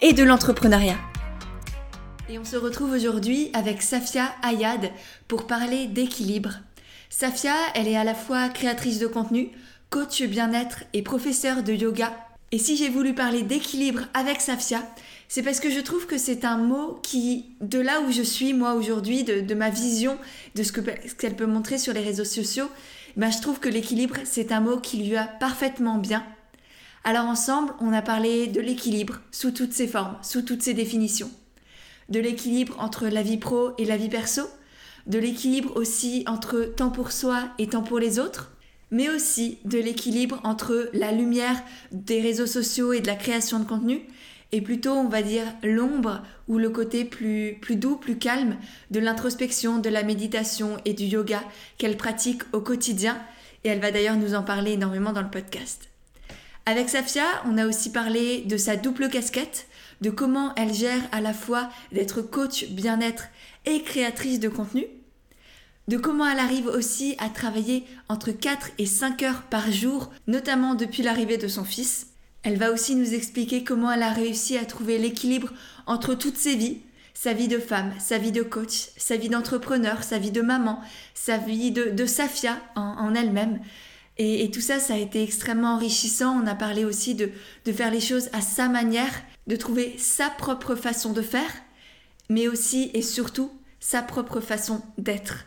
et de l'entrepreneuriat. Et on se retrouve aujourd'hui avec Safia Ayad pour parler d'équilibre. Safia, elle est à la fois créatrice de contenu, coach bien-être et professeure de yoga. Et si j'ai voulu parler d'équilibre avec Safia, c'est parce que je trouve que c'est un mot qui, de là où je suis moi aujourd'hui, de, ma vision, de ce qu'elle peut montrer sur les réseaux sociaux, ben je trouve que l'équilibre, c'est un mot qui lui a parfaitement bien. Alors ensemble, on a parlé de l'équilibre sous toutes ses formes, sous toutes ses définitions. De l'équilibre entre la vie pro et la vie perso, de l'équilibre aussi entre temps pour soi et temps pour les autres, mais aussi de l'équilibre entre la lumière des réseaux sociaux et de la création de contenu, et plutôt, on va dire, l'ombre ou le côté plus, plus doux, plus calme de l'introspection, de la méditation et du yoga qu'elle pratique au quotidien, et elle va d'ailleurs nous en parler énormément dans le podcast. Avec Safia, on a aussi parlé de sa double casquette, de comment elle gère à la fois d'être coach bien-être et créatrice de contenu, de comment elle arrive aussi à travailler entre 4 et 5 heures par jour, notamment depuis l'arrivée de son fils. Elle va aussi nous expliquer comment elle a réussi à trouver l'équilibre entre toutes ses vies, sa vie de femme, sa vie de coach, sa vie d'entrepreneur, sa vie de maman, sa vie de, Safia en elle-même, et, tout ça, ça a été extrêmement enrichissant. On a parlé aussi de, faire les choses à sa manière, de trouver sa propre façon de faire, mais aussi et surtout sa propre façon d'être.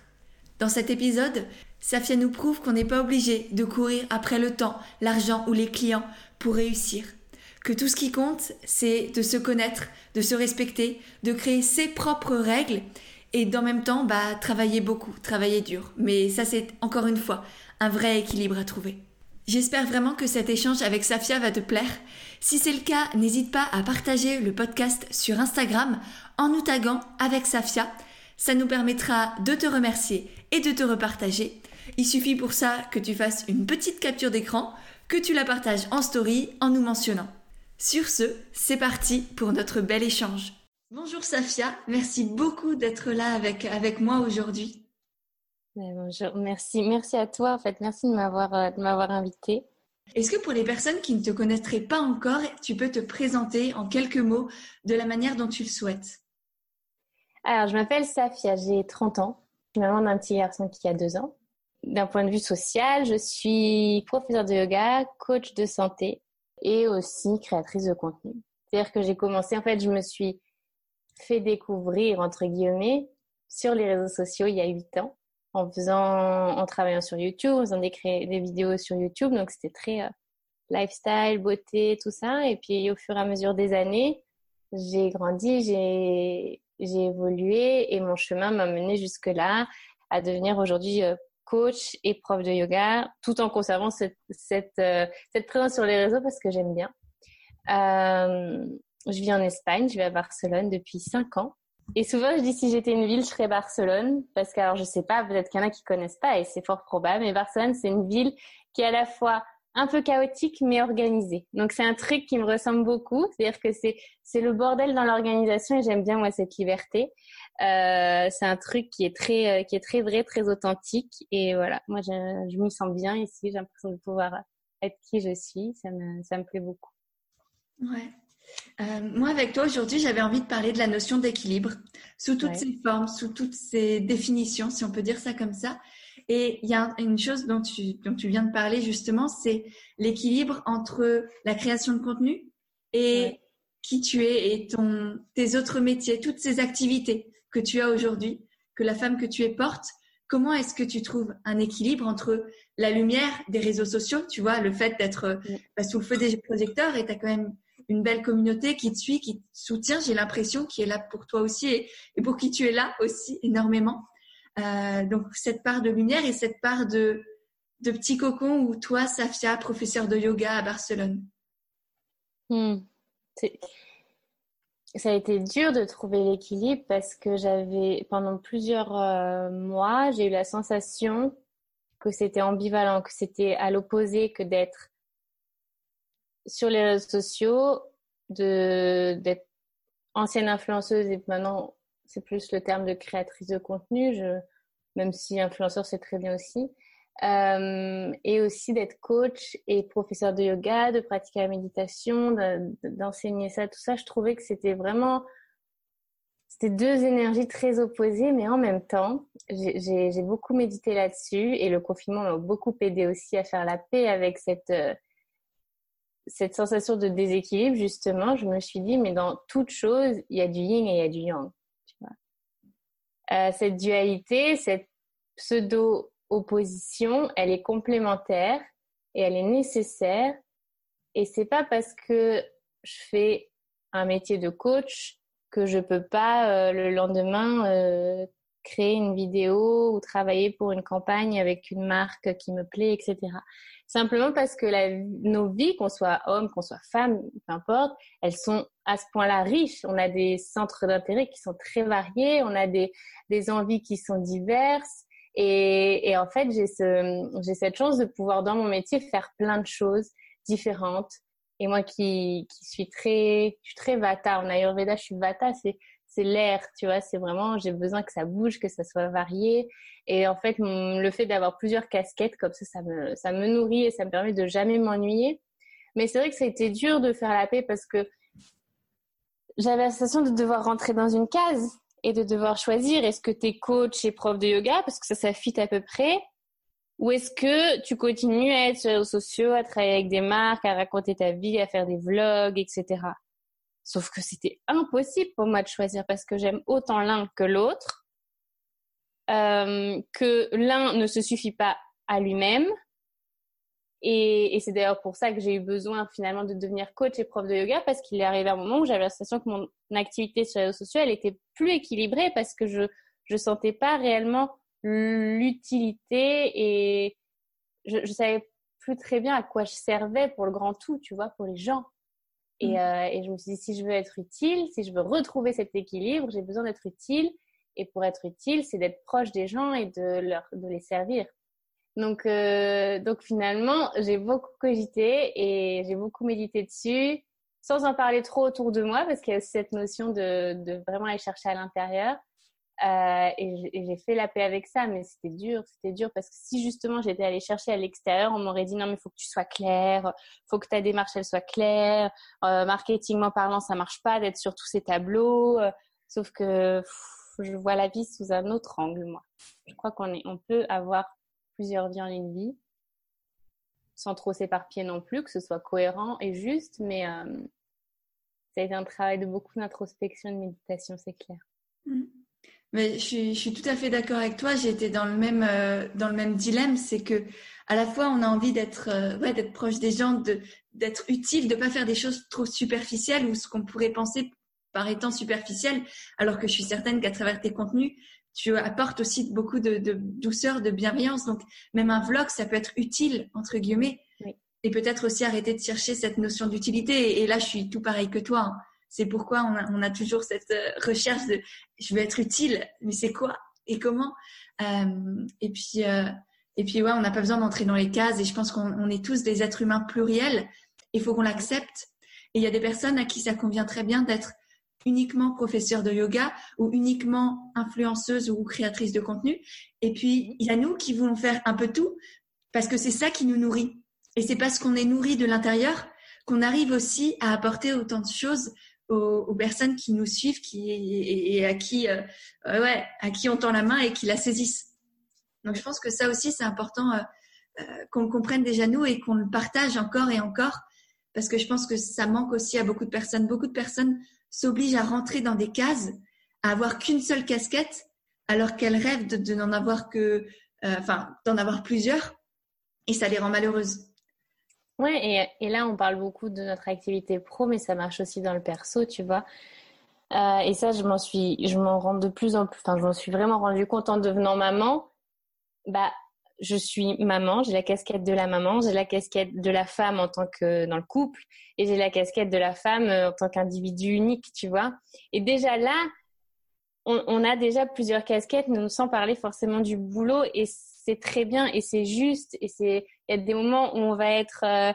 Dans cet épisode, Safia nous prouve qu'on n'est pas obligé de courir après le temps, l'argent ou les clients pour réussir. Que tout ce qui compte, c'est de se connaître, de se respecter, de créer ses propres règles et d'en même temps bah, travailler beaucoup, travailler dur. Mais ça, c'est encore une fois un vrai équilibre à trouver. J'espère vraiment que cet échange avec Safia va te plaire. Si c'est le cas, n'hésite pas à partager le podcast sur Instagram en nous taguant avec Safia. Ça nous permettra de te remercier et de te repartager. Il suffit pour ça que tu fasses une petite capture d'écran, que tu la partages en story en nous mentionnant. Sur ce, c'est parti pour notre bel échange. Bonjour Safia, merci beaucoup d'être là avec, avec moi aujourd'hui. Bonjour, merci, merci à toi en fait, merci de m'avoir euh, de m'avoir invité. Est-ce que pour les personnes qui ne te connaîtraient pas encore, tu peux te présenter en quelques mots de la manière dont tu le souhaites? Alors, je m'appelle Safia, j'ai 30 ans. Je suis maman d'un petit garçon qui a 2 ans. D'un point de vue social, je suis professeure de yoga, coach de santé et aussi créatrice de contenu. C'est-à-dire que j'ai commencé, en fait, je me suis fait découvrir, entre guillemets, sur les réseaux sociaux il y a 8 ans en faisant, en travaillant sur YouTube, en faisant des, des vidéos sur YouTube. Donc, c'était très euh, lifestyle, beauté, tout ça. Et puis, au fur et à mesure des années, j'ai grandi, j'ai, j'ai évolué et mon chemin m'a mené jusque-là à devenir aujourd'hui euh, coach et prof de yoga, tout en conservant cette, cette, euh, cette présence sur les réseaux parce que j'aime bien. Euh, je vis en Espagne, je vis à Barcelone depuis cinq ans. Et souvent, je dis si j'étais une ville, je serais Barcelone, parce que alors je sais pas, peut-être qu'il y en a qui connaissent pas, et c'est fort probable. Mais Barcelone, c'est une ville qui est à la fois un peu chaotique mais organisée. Donc c'est un truc qui me ressemble beaucoup, c'est-à-dire que c'est c'est le bordel dans l'organisation et j'aime bien moi cette liberté. Euh, c'est un truc qui est très euh, qui est très vrai, très authentique et voilà, moi je, je m'y sens bien ici. J'ai l'impression de pouvoir être qui je suis, ça me ça me plaît beaucoup. Ouais. Euh, moi, avec toi, aujourd'hui, j'avais envie de parler de la notion d'équilibre sous toutes ses formes, sous toutes ses définitions, si on peut dire ça comme ça. Et il y a une chose dont tu, dont tu viens de parler justement, c'est l'équilibre entre la création de contenu et qui tu es et ton, tes autres métiers, toutes ces activités que tu as aujourd'hui, que la femme que tu es porte. Comment est-ce que tu trouves un équilibre entre la lumière des réseaux sociaux, tu vois, le fait d'être bah, sous le feu des projecteurs et tu as quand même une belle communauté qui te suit, qui te soutient, j'ai l'impression, qui est là pour toi aussi et, pour qui tu es là aussi énormément. Euh, donc cette part de lumière et cette part de, de petit cocon où toi, Safia, professeur de yoga à Barcelone. Hmm. ça a été dur de trouver l'équilibre parce que j'avais, pendant plusieurs euh, mois, j'ai eu la sensation que c'était ambivalent, que c'était à l'opposé que d'être sur les réseaux sociaux, d'être ancienne influenceuse et maintenant c'est plus le terme de créatrice de contenu, même si influenceur c'est très bien aussi. Euh, et aussi d'être coach et professeur de yoga, de pratiquer la méditation, d'enseigner ça, tout ça. Je trouvais que c'était vraiment, c'était deux énergies très opposées, mais en même temps, j'ai beaucoup médité là-dessus et le confinement m'a beaucoup aidé aussi à faire la paix avec cette euh, cette sensation de déséquilibre. Justement, je me suis dit, mais dans toute chose, il y a du yin et il y a du yang. Euh, cette dualité, cette pseudo opposition, elle est complémentaire et elle est nécessaire. Et c'est pas parce que je fais un métier de coach que je peux pas euh, le lendemain euh, créer une vidéo ou travailler pour une campagne avec une marque qui me plaît, etc. Simplement parce que la, nos vies, qu'on soit homme, qu'on soit femme, peu importe, elles sont à ce point-là riches. On a des centres d'intérêt qui sont très variés, on a des, des envies qui sont diverses. Et, et en fait, j'ai ce, j'ai cette chance de pouvoir dans mon métier faire plein de choses différentes. Et moi qui, qui suis très, je suis très vata. En Ayurveda, je suis vata. C'est l'air, tu vois. C'est vraiment, j'ai besoin que ça bouge, que ça soit varié. Et en fait, le fait d'avoir plusieurs casquettes comme ça, ça me, nourrit et ça me permet de jamais m'ennuyer. Mais c'est vrai que ça a été dur de faire la paix parce que j'avais la sensation de devoir rentrer dans une case et de devoir choisir est-ce que tu es coach et prof de yoga parce que ça, ça fit à peu près ou est-ce que tu continues à être sur les réseaux sociaux, à travailler avec des marques, à raconter ta vie, à faire des vlogs, etc. Sauf que c'était impossible pour moi de choisir parce que j'aime autant l'un que l'autre, euh, que l'un ne se suffit pas à lui-même, et, c'est d'ailleurs pour ça que j'ai eu besoin finalement de devenir coach et prof de yoga parce qu'il est arrivé un moment où j'avais l'impression que mon activité sur les réseaux sociaux elle était plus équilibrée parce que je je sentais pas réellement l'utilité et je, je savais plus très bien à quoi je servais pour le grand tout, tu vois, pour les gens. Et, mmh. euh, et je me suis dit, si je veux être utile, si je veux retrouver cet équilibre, j'ai besoin d'être utile. Et pour être utile, c'est d'être proche des gens et de, leur, de les servir. Donc, euh, donc finalement, j'ai beaucoup cogité et j'ai beaucoup médité dessus, sans en parler trop autour de moi, parce qu'il y a cette notion de, de vraiment aller chercher à l'intérieur. Euh, et j'ai fait la paix avec ça, mais c'était dur, c'était dur parce que si justement j'étais allée chercher à l'extérieur, on m'aurait dit non mais faut que tu sois clair, faut que ta démarche elle soit claire, euh, marketingment parlant ça marche pas d'être sur tous ces tableaux, euh, sauf que je vois la vie sous un autre angle moi. Je crois qu'on peut avoir plusieurs vies en une vie, sans trop s'éparpiller non plus, que ce soit cohérent et juste, mais euh, ça a été un travail de beaucoup d'introspection, de méditation, c'est clair. Mm. Mais je suis, je suis, tout à fait d'accord avec toi. J'ai été dans le même euh, dans le même dilemme, c'est que à la fois on a envie d'être euh, ouais d'être proche des gens, de d'être utile, de pas faire des choses trop superficielles ou ce qu'on pourrait penser par étant superficiel, alors que je suis certaine qu'à travers tes contenus, tu apportes aussi beaucoup de, de, douceur, de bienveillance. Donc, même un vlog, ça peut être utile, entre guillemets. Et peut-être aussi arrêter de chercher cette notion d'utilité. Et, là, je suis tout pareil que toi. Hein. C'est pourquoi on a, on a, toujours cette euh, recherche de je veux être utile, mais c'est quoi et comment? Euh, Et puis, euh, et puis ouais, on n'a pas besoin d'entrer dans les cases. Et je pense qu'on est tous des êtres humains pluriels. Il faut qu'on l'accepte. Et il y a des personnes à qui ça convient très bien d'être uniquement professeur de yoga ou uniquement influenceuse ou créatrice de contenu. Et puis, il y a nous qui voulons faire un peu tout parce que c'est ça qui nous nourrit. Et c'est parce qu'on est nourri de l'intérieur qu'on arrive aussi à apporter autant de choses aux, personnes qui nous suivent qui, et, à qui, euh, ouais, à qui on tend la main et qui la saisissent. Donc, je pense que ça aussi, c'est important euh, euh, qu'on le comprenne déjà nous et qu'on le partage encore et encore parce que je pense que ça manque aussi à beaucoup de personnes. Beaucoup de personnes s'obligent à rentrer dans des cases, à avoir qu'une seule casquette, alors qu'elles rêvent de, n'en avoir que, euh, d'en avoir plusieurs, et ça les rend malheureuses. Ouais, et, et, là, on parle beaucoup de notre activité pro, mais ça marche aussi dans le perso, tu vois. Euh, et ça, je m'en suis, je m'en rends de plus en plus, enfin, je m'en suis vraiment rendu compte en devenant maman. Bah, je suis maman, j'ai la casquette de la maman, j'ai la casquette de la femme en tant que dans le couple, et j'ai la casquette de la femme euh, en tant qu'individu unique, tu vois. Et déjà là, on, a déjà plusieurs casquettes, sans parler forcément du boulot, c'est très bien, et c'est juste, et c'est il y a des moments où on va être euh,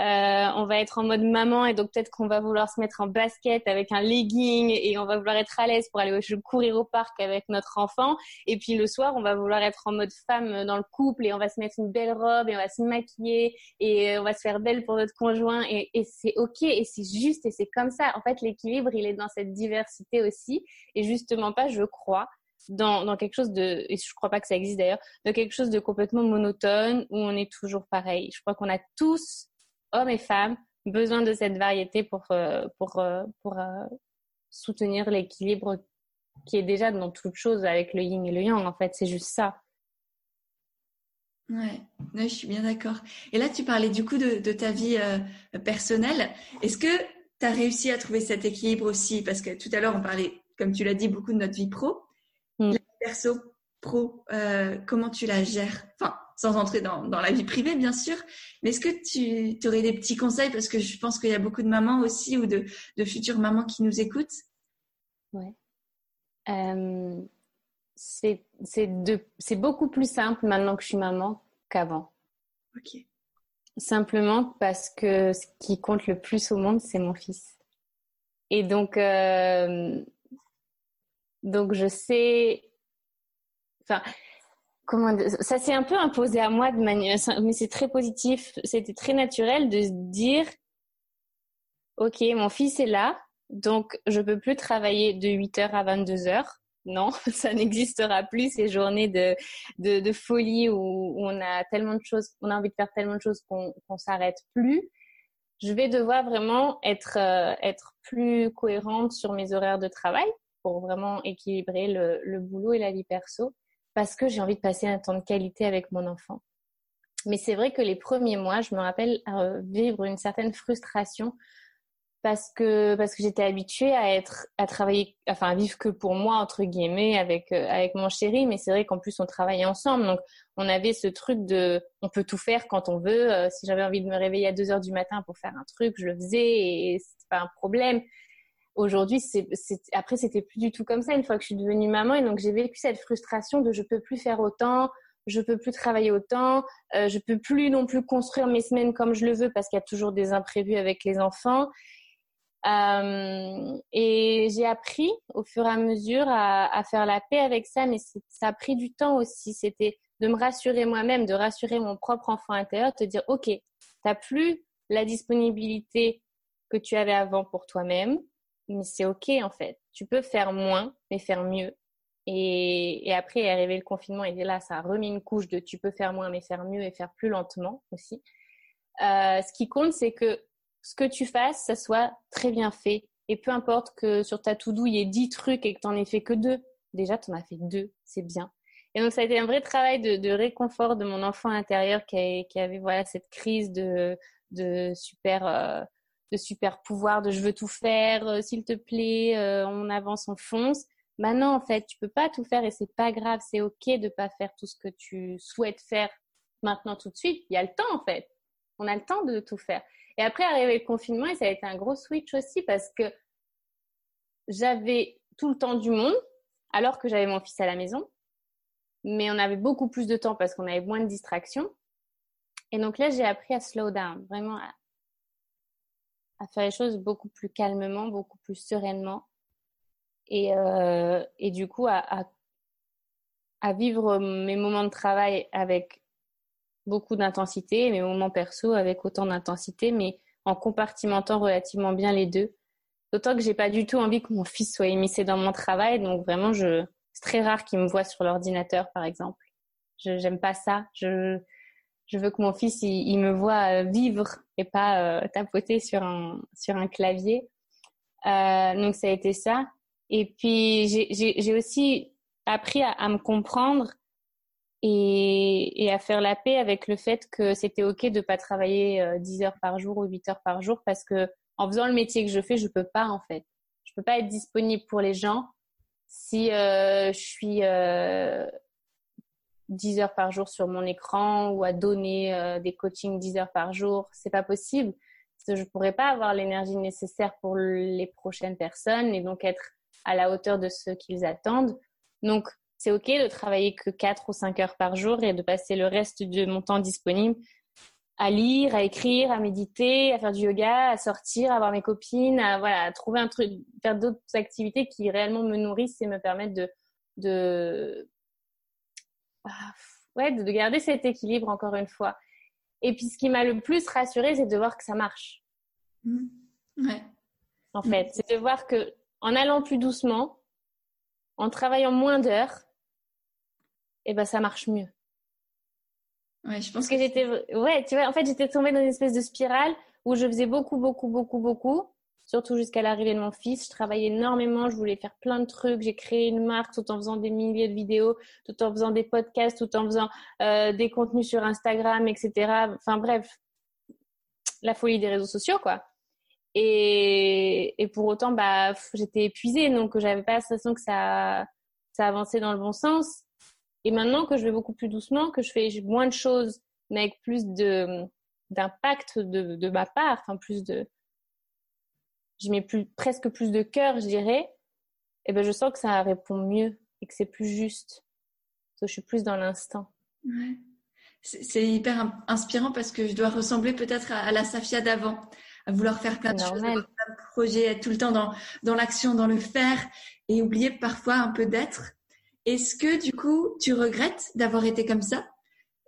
euh, on va être en mode maman et donc peut-être qu'on va vouloir se mettre en basket avec un legging et on va vouloir être à l'aise pour aller courir au parc avec notre enfant. Et puis le soir, on va vouloir être en mode femme dans le couple et on va se mettre une belle robe et on va se maquiller et on va se faire belle pour notre conjoint et, et c'est ok et c'est juste et c'est comme ça. En fait, l'équilibre, il est dans cette diversité aussi et justement pas, je crois, dans, dans, quelque chose de, et je crois pas que ça existe d'ailleurs, de quelque chose de complètement monotone où on est toujours pareil. Je crois qu'on a tous hommes et femmes, besoin de cette variété pour, euh, pour, euh, pour, euh, soutenir l'équilibre qui est déjà dans toute chose avec le yin et le yang. En fait, c'est juste ça. Ouais, je suis bien d'accord. Et là, tu parlais du coup de, de ta vie personnelle. Est-ce que tu as réussi à trouver cet équilibre aussi? Parce que tout à l'heure, on parlait, comme tu l'as dit, beaucoup de notre vie pro. Perso, pro, comment tu la gères? Enfin, sans entrer dans, dans, la vie privée, bien sûr. Mais est-ce que tu aurais des petits conseils? Parce que je pense qu'il y a beaucoup de mamans aussi ou de, de futures mamans qui nous écoutent. Ouais. Euh, c'est beaucoup plus simple maintenant que je suis maman qu'avant. Ok. Simplement parce que ce qui compte le plus au monde, c'est mon fils. Et donc, euh, donc je sais. Enfin, comment ça s'est un peu imposé à moi de manière mais c'est très positif c'était très naturel de se dire ok mon fils est là donc je peux plus travailler de 8h à 22h non ça n'existera plus ces journées de, de, folie où, on a tellement de choses on a envie de faire tellement de choses qu'on qu'on s'arrête plus. Je vais devoir vraiment être euh, être plus cohérente sur mes horaires de travail pour vraiment équilibrer le, le boulot et la vie perso parce que j'ai envie de passer un temps de qualité avec mon enfant. Mais c'est vrai que les premiers mois, je me rappelle euh, vivre une certaine frustration parce que parce que j'étais habituée à être à travailler enfin vivre que pour moi entre guillemets avec euh, avec mon chéri. Mais c'est vrai qu'en plus on travaillait ensemble. Donc on avait ce truc de on peut tout faire quand on veut. Euh, si j'avais envie de me réveiller à 2 heures du matin pour faire un truc je le faisais et c'est pas un problème Aujourd'hui, c'est, après, c'était plus du tout comme ça une fois que je suis devenue maman. Et donc, j'ai vécu cette frustration de je peux plus faire autant, je peux plus travailler autant, euh, je peux plus non plus construire mes semaines comme je le veux parce qu'il y a toujours des imprévus avec les enfants. Euh, et j'ai appris au fur et à mesure à, à faire la paix avec ça, mais ça a pris du temps aussi. C'était de me rassurer moi-même, de rassurer mon propre enfant intérieur, de te dire, OK, t'as plus la disponibilité que tu avais avant pour toi-même mais c'est ok en fait. Tu peux faire moins, mais faire mieux. Et, après est arrivé le confinement et là, ça a remis une couche de tu peux faire moins, mais faire mieux et faire plus lentement aussi. Euh, ce qui compte, c'est que ce que tu fasses, ça soit très bien fait. Et peu importe que sur ta to-do, il y ait 10 trucs et que tu n'en aies fait que deux. Déjà, tu en as fait deux, c'est bien. Et donc, ça a été un vrai travail de, réconfort de mon enfant intérieur qui, qui avait voilà cette crise de, de super euh, de super pouvoir, de je veux tout faire, euh, s'il te plaît, euh, on avance, on fonce. Maintenant, en fait, tu peux pas tout faire et c'est pas grave, c'est ok de pas faire tout ce que tu souhaites faire maintenant tout de suite. Il y a le temps, en fait. On a le temps de tout faire. Et après, arrivé le confinement, et ça a été un gros switch aussi parce que j'avais tout le temps du monde alors que j'avais mon fils à la maison. Mais on avait beaucoup plus de temps parce qu'on avait moins de distractions. Et donc là, j'ai appris à slow down, vraiment à à faire les choses beaucoup plus calmement, beaucoup plus sereinement. Et, euh, et du coup, à, à, vivre mes moments de travail avec beaucoup d'intensité mes moments perso avec autant d'intensité, mais en compartimentant relativement bien les deux. D'autant que j'ai pas du tout envie que mon fils soit émissé dans mon travail, donc vraiment, je, c'est très rare qu'il me voit sur l'ordinateur, par exemple. Je, j'aime pas ça. Je veux que mon fils il, me voit euh, vivre et pas euh, tapoter sur un sur un clavier. Euh, donc ça a été ça. Et puis j'ai aussi appris à, à, me comprendre et, et à faire la paix avec le fait que c'était ok de pas travailler 10 heures par jour ou 8 heures par jour parce que en faisant le métier que je fais, je peux pas en fait. Je peux pas être disponible pour les gens si euh, je suis 10 heures par jour sur mon écran ou à donner euh, des coachings 10 heures par jour. C'est pas possible. Parce que je pourrais pas avoir l'énergie nécessaire pour les prochaines personnes et donc être à la hauteur de ce qu'ils attendent. Donc, c'est OK de travailler que 4 ou 5 heures par jour et de passer le reste de mon temps disponible à lire, à écrire, à méditer, à faire du yoga, à sortir, à voir mes copines, à voilà, trouver un truc, faire d'autres activités qui réellement me nourrissent et me permettent de de ouais, de garder cet équilibre encore une fois. Et puis ce qui m'a le plus rassurée, c'est de voir que ça marche. Mmh. Ouais. En fait, c'est de voir que en allant plus doucement, en travaillant moins d'heures, eh ben ça marche mieux. Ouais, je pense que, j'étais, ouais, tu vois, en fait, j'étais tombée dans une espèce de spirale où je faisais beaucoup, beaucoup, beaucoup, beaucoup, surtout jusqu'à l'arrivée de mon fils. Je travaillais énormément, je voulais faire plein de trucs. J'ai créé une marque tout en faisant des milliers de vidéos, tout en faisant des podcasts, tout en faisant euh, des contenus sur Instagram, etc. Enfin bref, la folie des réseaux sociaux, quoi. Et, pour autant, bah, j'étais épuisée, donc j'avais pas l'impression que ça, ça avançait dans le bon sens. Et maintenant que je vais beaucoup plus doucement, que je fais moins de choses, mais avec plus de d'impact de, de ma part, enfin plus de, je mets plus presque plus de cœur, je dirais. Et ben je sens que ça répond mieux et que c'est plus juste. que je suis plus dans l'instant. Ouais. C'est hyper inspirant parce que je dois ressembler peut-être à, la Safia d'avant, à vouloir faire plein de choses, plein de projets, être tout le temps dans, dans l'action, dans le faire et oublier parfois un peu d'être. Est-ce que du coup, tu regrettes d'avoir été comme ça?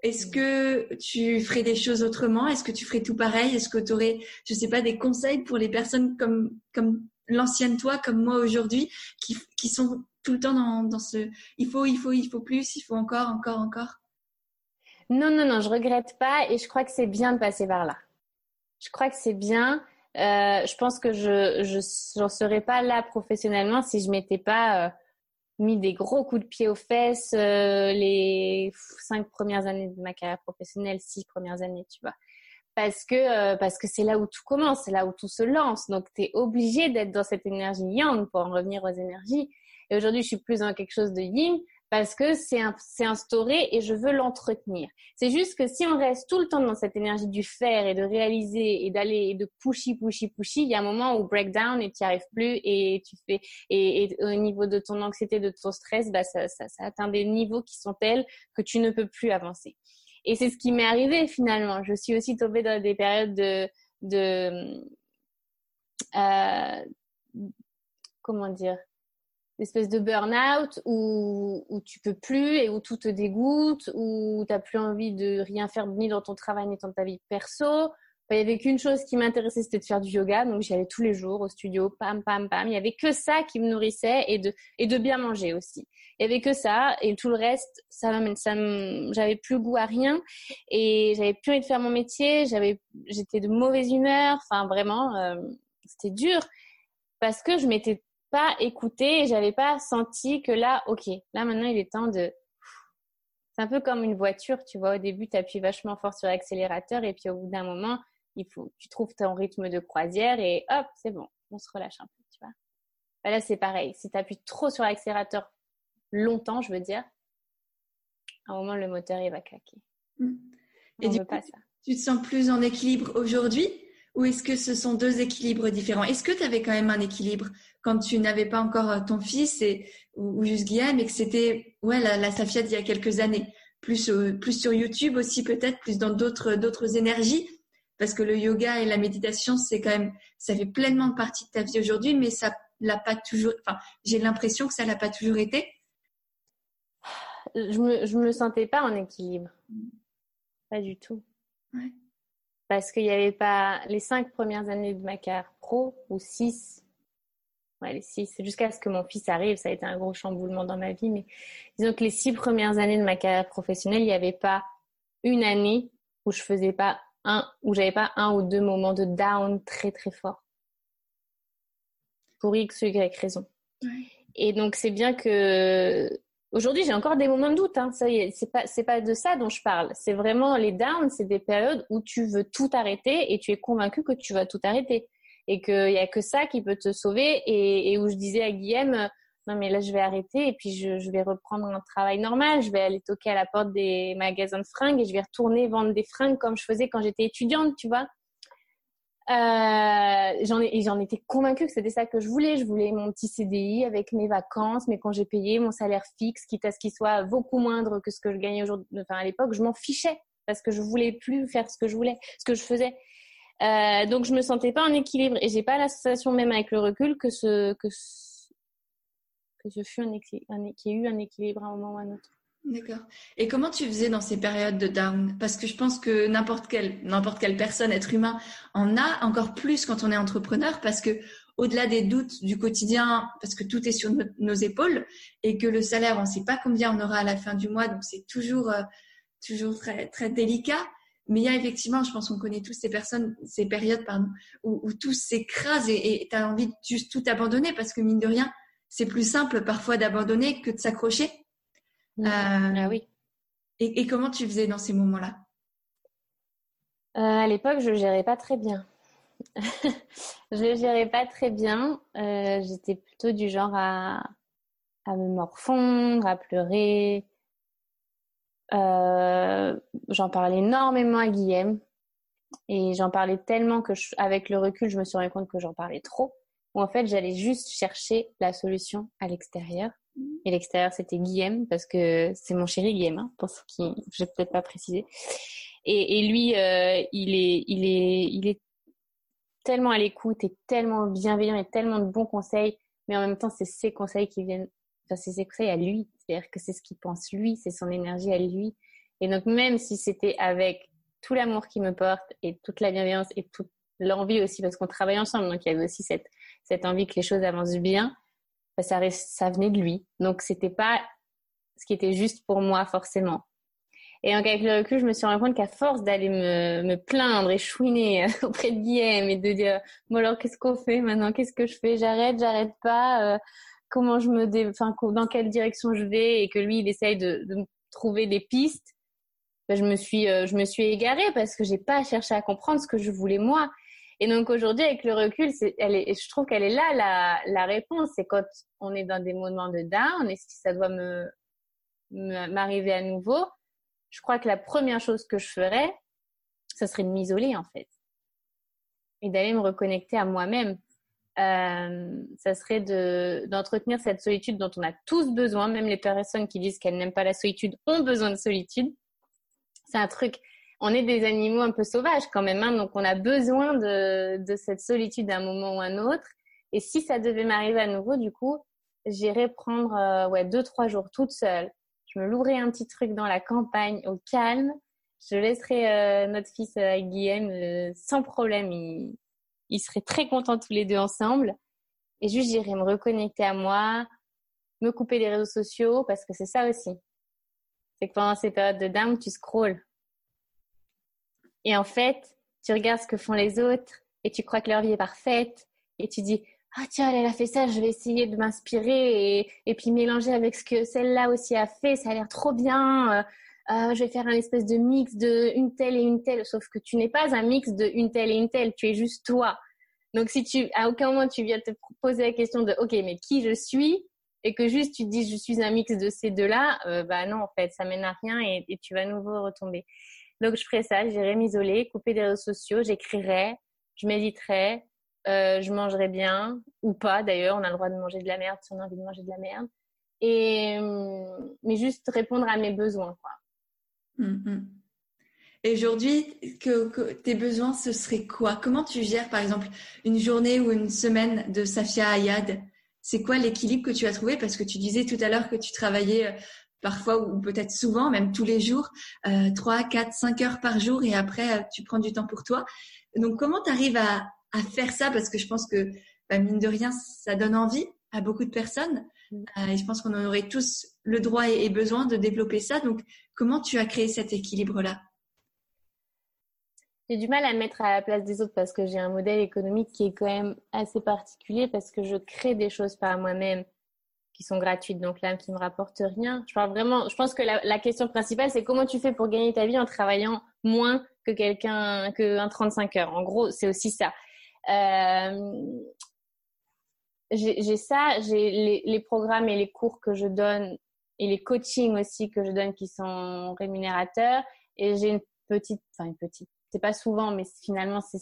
Est-ce que tu ferais des choses autrement? Est-ce que tu ferais tout pareil? Est-ce que tu aurais, je sais pas, des conseils pour les personnes comme comme l'ancienne toi, comme moi aujourd'hui, qui, qui sont tout le temps dans, dans ce il faut, il faut, il faut plus, il faut encore, encore, encore Non, non, non, je regrette pas et je crois que c'est bien de passer par là. Je crois que c'est bien. Euh, je pense que je j'en serais pas là professionnellement si je m'étais pas euh, mis des gros coups de pied aux fesses euh, les cinq premières années de ma carrière professionnelle, six premières années, tu vois. Parce que euh, parce que c'est là où tout commence, c'est là où tout se lance. Donc tu es obligé d'être dans cette énergie yang pour en revenir aux énergies. Et aujourd'hui, je suis plus dans quelque chose de yin parce que c'est instauré et je veux l'entretenir. C'est juste que si on reste tout le temps dans cette énergie du faire et de réaliser et d'aller et de pushy, pushy, pushy, il y a un moment où breakdown et tu n'y arrives plus et tu fais et, au niveau de ton anxiété, de ton stress, bah ça, ça, ça atteint des niveaux qui sont tels que tu ne peux plus avancer. Et c'est ce qui m'est arrivé finalement. Je suis aussi tombée dans des périodes de, de euh, comment dire? Espèce de burn-out où, où tu peux plus et où tout te dégoûte, où tu n'as plus envie de rien faire ni dans ton travail ni dans ta vie perso. Il y avait qu'une chose qui m'intéressait, c'était de faire du yoga. Donc, j'y allais tous les jours au studio, pam, pam, pam. Il y avait que ça qui me nourrissait et de, et de bien manger aussi. Il y avait que ça et tout le reste, ça, ça j'avais plus goût à rien et j'avais plus envie de faire mon métier. J'avais, j'étais de mauvaise humeur. Enfin, vraiment, euh, c'était dur parce que je m'étais pas écouté et j'avais pas senti que là, ok, là maintenant il est temps de. C'est un peu comme une voiture, tu vois. Au début, tu appuies vachement fort sur l'accélérateur et puis au bout d'un moment, il faut, tu trouves ton rythme de croisière et hop, c'est bon, on se relâche un peu, tu vois. Bah là, c'est pareil. Si tu appuies trop sur l'accélérateur longtemps, je veux dire, à un moment, le moteur, il va claquer. Mmh. Et du coup, pas ça. tu te sens plus en équilibre aujourd'hui? Ou est-ce que ce sont deux équilibres différents? Est-ce que tu avais quand même un équilibre quand tu n'avais pas encore euh, ton fils et, ou, juste Guillaume et que c'était ouais la, la Safia d'il y a quelques années? Plus euh, plus sur YouTube aussi peut-être plus dans d'autres d'autres énergies? Parce que le yoga et la méditation c'est quand même ça fait pleinement partie de ta vie aujourd'hui mais ça l'a pas toujours enfin j'ai l'impression que ça l'a pas toujours été. Je me je me sentais pas en équilibre. Pas du tout. Ouais parce qu'il n'y avait pas les cinq premières années de ma carrière pro ou six. Ouais, les six, jusqu'à ce que mon fils arrive, ça a été un gros chamboulement dans ma vie, mais disons que les six premières années de ma carrière professionnelle, il n'y avait pas une année où je faisais pas un, où j'avais pas un ou deux moments de down très très fort. Pour X ou Y raison. Et donc c'est bien que Aujourd'hui, j'ai encore des moments de doute. Hein. Ça c'est pas c'est pas de ça dont je parle. C'est vraiment les downs, c'est des périodes où tu veux tout arrêter et tu es convaincu que tu vas tout arrêter et qu'il y a que ça qui peut te sauver et, et où je disais à Guillaume, non mais là je vais arrêter et puis je, je, vais reprendre un travail normal. Je vais aller toquer à la porte des magasins de fringues et je vais retourner vendre des fringues comme je faisais quand j'étais étudiante, tu vois. Euh, j'en ai, j'en étais convaincue que c'était ça que je voulais. Je voulais mon petit CDI avec mes vacances, mes congés payés, mon salaire fixe, quitte à ce qu'il soit beaucoup moindre que ce que je gagnais aujourd'hui. Enfin, à l'époque, je m'en fichais parce que je voulais plus faire ce que je voulais, ce que je faisais. Euh, donc, je me sentais pas en équilibre et j'ai pas la sensation, même avec le recul, que ce, que ce, que ce fut un, un qu'il y ait eu un équilibre à un moment ou à un autre. D'accord. Et comment tu faisais dans ces périodes de down? Parce que je pense que n'importe quelle, n'importe quelle personne, être humain, en a encore plus quand on est entrepreneur, parce que au-delà des doutes du quotidien, parce que tout est sur nos épaules et que le salaire, on ne sait pas combien on aura à la fin du mois, donc c'est toujours, euh, toujours très, très délicat. Mais il y a effectivement, je pense qu'on connaît tous ces personnes, ces périodes, pardon, où, tout s'écrase et tu as envie de juste tout abandonner parce que mine de rien, c'est plus simple parfois d'abandonner que de s'accrocher. Euh, ah oui. Et, comment tu faisais dans ces moments-là? Euh, À l'époque, je ne gérais pas très bien. je ne gérais pas très bien. Euh, j'étais plutôt du genre à, à me morfondre, à pleurer. j'en parlais énormément à Guillaume. Et j'en parlais tellement que, avec le recul, je me suis rendu compte que j'en parlais trop. Ou en fait, j'allais juste chercher la solution à l'extérieur. Et l'extérieur, c'était Guillaume, parce que c'est mon chéri Guillaume, hein, pour ce qui, je vais peut-être pas préciser. Et, et lui, euh, il est, il est, il est tellement à l'écoute et tellement bienveillant et tellement de bons conseils, mais en même temps, c'est ses conseils qui viennent, enfin, c'est ses conseils à lui. C'est-à-dire que c'est ce qu'il pense lui, c'est son énergie à lui. Et donc, même si c'était avec tout l'amour qu'il me porte et toute la bienveillance et toute l'envie aussi, parce qu'on travaille ensemble, donc il y avait aussi cette, cette envie que les choses avancent bien, bah, ça, venait de lui. Donc, c'était pas ce qui était juste pour moi forcément. Et donc, avec le recul, je me suis rendu compte qu'à force d'aller me, plaindre et chouiner auprès de Guillaume et de dire, bon alors, qu'est-ce qu'on fait maintenant? Qu'est-ce que je fais? J'arrête, j'arrête pas euh, Comment je me... Dé... Dans quelle direction je vais Et que lui, il essaye de, trouver des pistes. Bah, je me suis, euh, je me suis égarée parce que j'ai pas cherché à comprendre ce que je voulais moi. Et donc aujourd'hui, avec le recul, je trouve qu'elle est là la, réponse. C'est quand on est dans des moments de down et si ça doit me, m'arriver à nouveau, je crois que la première chose que je ferais, ça serait de m'isoler en fait et d'aller me reconnecter à moi-même. Euh, ça serait de d'entretenir cette solitude dont on a tous besoin, même les personnes qui disent qu'elles n'aiment pas la solitude ont besoin de solitude. C'est un truc on est des animaux un peu sauvages quand même, hein, donc on a besoin de, de cette solitude à un moment ou à un autre. Et si ça devait m'arriver à nouveau, du coup, j'irais prendre euh, ouais deux trois jours toute seule. Je me louerais un petit truc dans la campagne au calme. Je laisserai euh, notre fils euh, Guillaume sans problème. Il, serait très contents tous les deux ensemble. Et juste j'irais me reconnecter à moi, me couper des réseaux sociaux parce que c'est ça aussi. C'est que pendant ces périodes de down, tu scrolls et en fait, tu regardes ce que font les autres et tu crois que leur vie est parfaite et tu dis ah tiens elle a fait ça, je vais essayer de m'inspirer et, puis mélanger avec ce que celle-là aussi a fait, ça a l'air trop bien. Euh, euh, je vais faire un espèce de mix de une telle et une telle, sauf que tu n'es pas un mix de une telle et une telle, tu es juste toi. Donc si tu à aucun moment tu viens te poser la question de ok mais qui je suis? Et que juste tu te dis je suis un mix de ces deux-là, euh, bah non en fait ça mène à rien et, et tu vas à nouveau retomber. Donc, je ferais ça, j'irais m'isoler, couper des réseaux sociaux, j'écrirais, je méditerais, euh, je mangerais bien, ou pas d'ailleurs, on a le droit de manger de la merde si on a envie de manger de la merde. Et, hum, mais juste répondre à mes besoins, quoi. Hum. Et aujourd'hui, que, tes besoins, ce serait quoi? Comment tu gères, par exemple, une journée ou une semaine de Safia Ayad? C'est quoi l'équilibre que tu as trouvé? Parce que tu disais tout à l'heure que tu travaillais euh, parfois ou peut-être souvent, même tous les jours, euh, 3, 4, 5 heures par jour et après, euh, tu prends du temps pour toi. Donc, comment tu arrives à, à, faire ça? Parce que je pense que, bah, mine de rien, ça donne envie à beaucoup de personnes. Mm. Euh, et je pense qu'on en aurait tous le droit et, besoin de développer ça. Donc, comment tu as créé cet équilibre-là? J'ai du mal à me mettre à la place des autres parce que j'ai un modèle économique qui est quand même assez particulier parce que je crée des choses par moi-même qui sont gratuites, donc là, qui ne me rapportent rien. Je parle vraiment, je pense que la, question principale, c'est comment tu fais pour gagner ta vie en travaillant moins que quelqu'un, que un 35 heures. En gros, c'est aussi ça. Euh, j'ai ça, j'ai les, les, programmes et les cours que je donne et les coachings aussi que je donne qui sont rémunérateurs. Et j'ai une petite, enfin une petite, c'est pas souvent, mais finalement c'est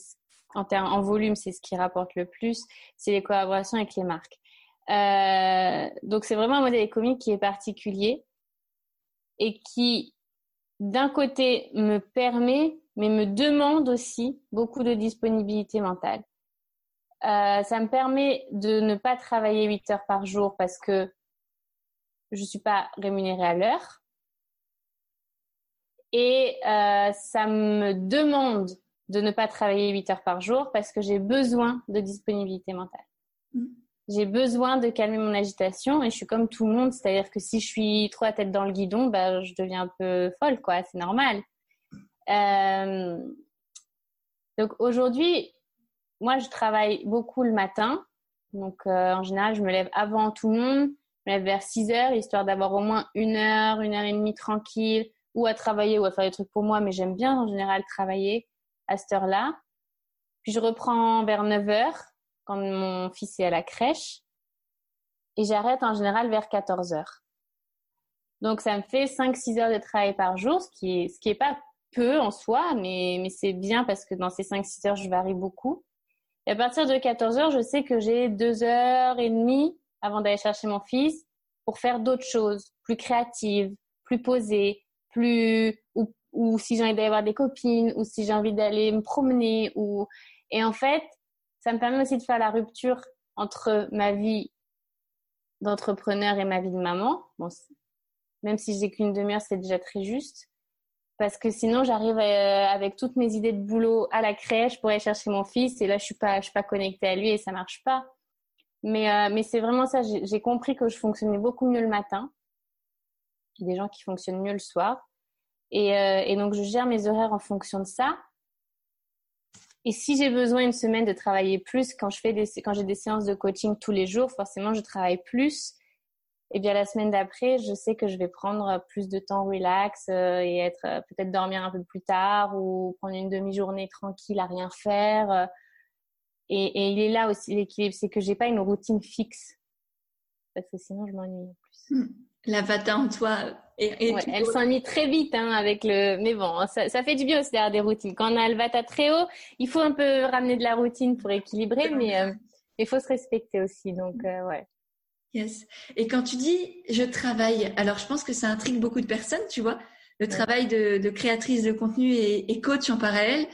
en termes en volume, c'est ce qui rapporte le plus, c'est les collaborations avec les marques. Euh, donc c'est vraiment un modèle économique qui est particulier et qui d'un côté me permet, mais me demande aussi beaucoup de disponibilité mentale. Euh, ça me permet de ne pas travailler 8 heures par jour parce que je ne suis pas rémunérée à l'heure. Et euh, ça me demande de ne pas travailler 8 heures par jour parce que j'ai besoin de disponibilité mentale. Mm. J'ai besoin de calmer mon agitation et je suis comme tout le monde, c'est-à-dire que si je suis trop à tête dans le guidon, bah, je deviens un peu folle, quoi. C'est normal. Euh... Donc aujourd'hui, moi, je travaille beaucoup le matin. Donc euh, en général, je me lève avant tout le monde. Je me lève vers 6 heures, histoire d'avoir au moins une heure, une heure et demie tranquille, ou à travailler ou à faire des trucs pour moi. Mais j'aime bien en général travailler à cette heure-là. Puis je reprends vers 9 heures quand mon fils est à la crèche. Et j'arrête en général vers 14 heures. Donc ça me fait 5-6 heures de travail par jour, ce qui est, ce qui est pas peu en soi, mais, mais c'est bien parce que dans ces 5-6 heures, je varie beaucoup. Et à partir de 14 heures, je sais que j'ai deux heures et demie avant d'aller chercher mon fils pour faire d'autres choses, plus créatives, plus posées, plus ou ou si j'ai envie d'aller voir des copines, ou si j'ai envie d'aller me promener, ou et en fait, ça me permet aussi de faire la rupture entre ma vie d'entrepreneur et ma vie de maman. Même si j'ai qu'une demi-heure, c'est déjà très juste. Parce que sinon, j'arrive euh, avec toutes mes idées de boulot à la crèche pour aller chercher mon fils et là, je suis pas, suis pas connectée à lui et ça marche pas. Mais, euh, c'est vraiment ça. J'ai compris que je fonctionnais beaucoup mieux le matin. Il y a des gens qui fonctionnent mieux le soir. Euh, et donc, je gère mes horaires en fonction de ça. Et si j'ai besoin une semaine de travailler plus, quand je fais des, quand j'ai des séances de coaching tous les jours, forcément, je travaille plus. Et bien, la semaine d'après, je sais que je vais prendre plus de temps relax euh, et être euh, peut-être dormir un peu plus tard ou prendre une demi-journée tranquille à rien faire. Et, et il est là aussi l'équilibre, c'est que j'ai pas une routine fixe parce que sinon je m'ennuie plus. Hmm. La vata en toi. Et, ouais, elle s'ennuie très vite hein, avec le. Mais bon, ça, ça fait du bien aussi d'avoir des routines. Quand on a le vata très haut, il faut un peu ramener de la routine pour équilibrer, mais euh, il faut se respecter aussi. Donc euh, ouais. Yes. Et quand tu dis je travaille, alors je pense que ça intrigue beaucoup de personnes, tu vois, le travail de, de, créatrice de contenu et, et coach en parallèle.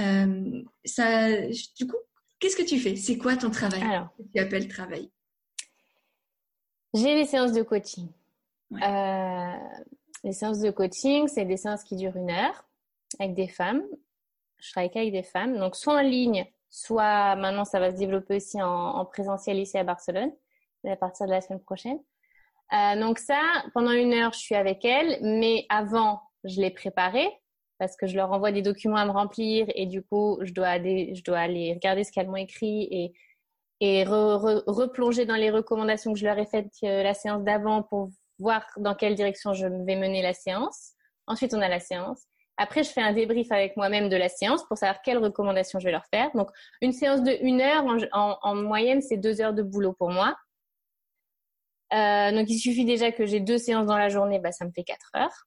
Euh, ça, du coup, qu'est-ce que tu fais? C'est quoi ton travail? Alors, Tu appelles travail? J'ai les séances de coaching. Euh, les séances de coaching, c'est des séances qui durent une heure avec des femmes. Je travaille qu'avec des femmes, donc soit en ligne, soit maintenant ça va se développer aussi en, en présentiel ici à Barcelone à partir de la semaine prochaine. Euh, donc ça, pendant une heure, je suis avec elles, mais avant, je les préparais parce que je leur envoie des documents à me remplir et du coup, je dois aller, regarder ce qu'elles m'ont écrit et et replonger dans les recommandations que je leur ai faites euh, la séance d'avant pour voir dans quelle direction je vais mener la séance. Ensuite, on a la séance. Après, je fais un débrief avec moi-même de la séance pour savoir quelles recommandations je vais leur faire. Donc, une séance de une heure, en, en, moyenne, c'est deux heures de boulot pour moi. Euh, donc, il suffit déjà que j'ai deux séances dans la journée, bah, ça me fait quatre heures.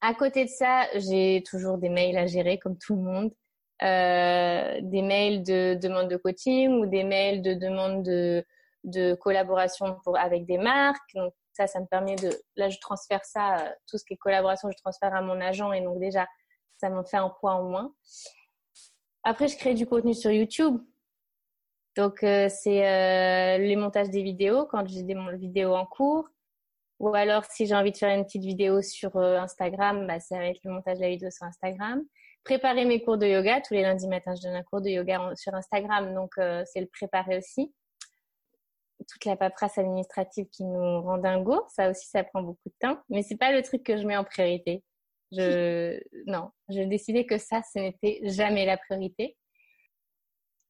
À côté de ça, j'ai toujours des mails à gérer, comme tout le monde. Euh, des mails de demande de coaching ou des mails de demande de, collaboration pour, avec des marques. Ça, ça me permet de, là, je transfère ça, euh, tout ce qui est collaboration, je transfère à mon agent et donc déjà, ça m'en fait un poids en moins. Après, je crée du contenu sur YouTube. Donc, euh, c'est euh, les montages des vidéos quand j'ai des vidéos en cours. Ou alors, si j'ai envie de faire une petite vidéo sur Instagram, bah, ça va être le montage de la vidéo sur Instagram. Préparer mes cours de yoga. Tous les lundis matins, je donne un cours de yoga sur Instagram. Donc, c'est le préparer aussi toute la paperasse administrative qui nous rend dingo. Ça aussi, ça prend beaucoup de temps. Mais c'est pas le truc que je mets en priorité. Je, non, j'ai décidé que ça, ce n'était jamais la priorité.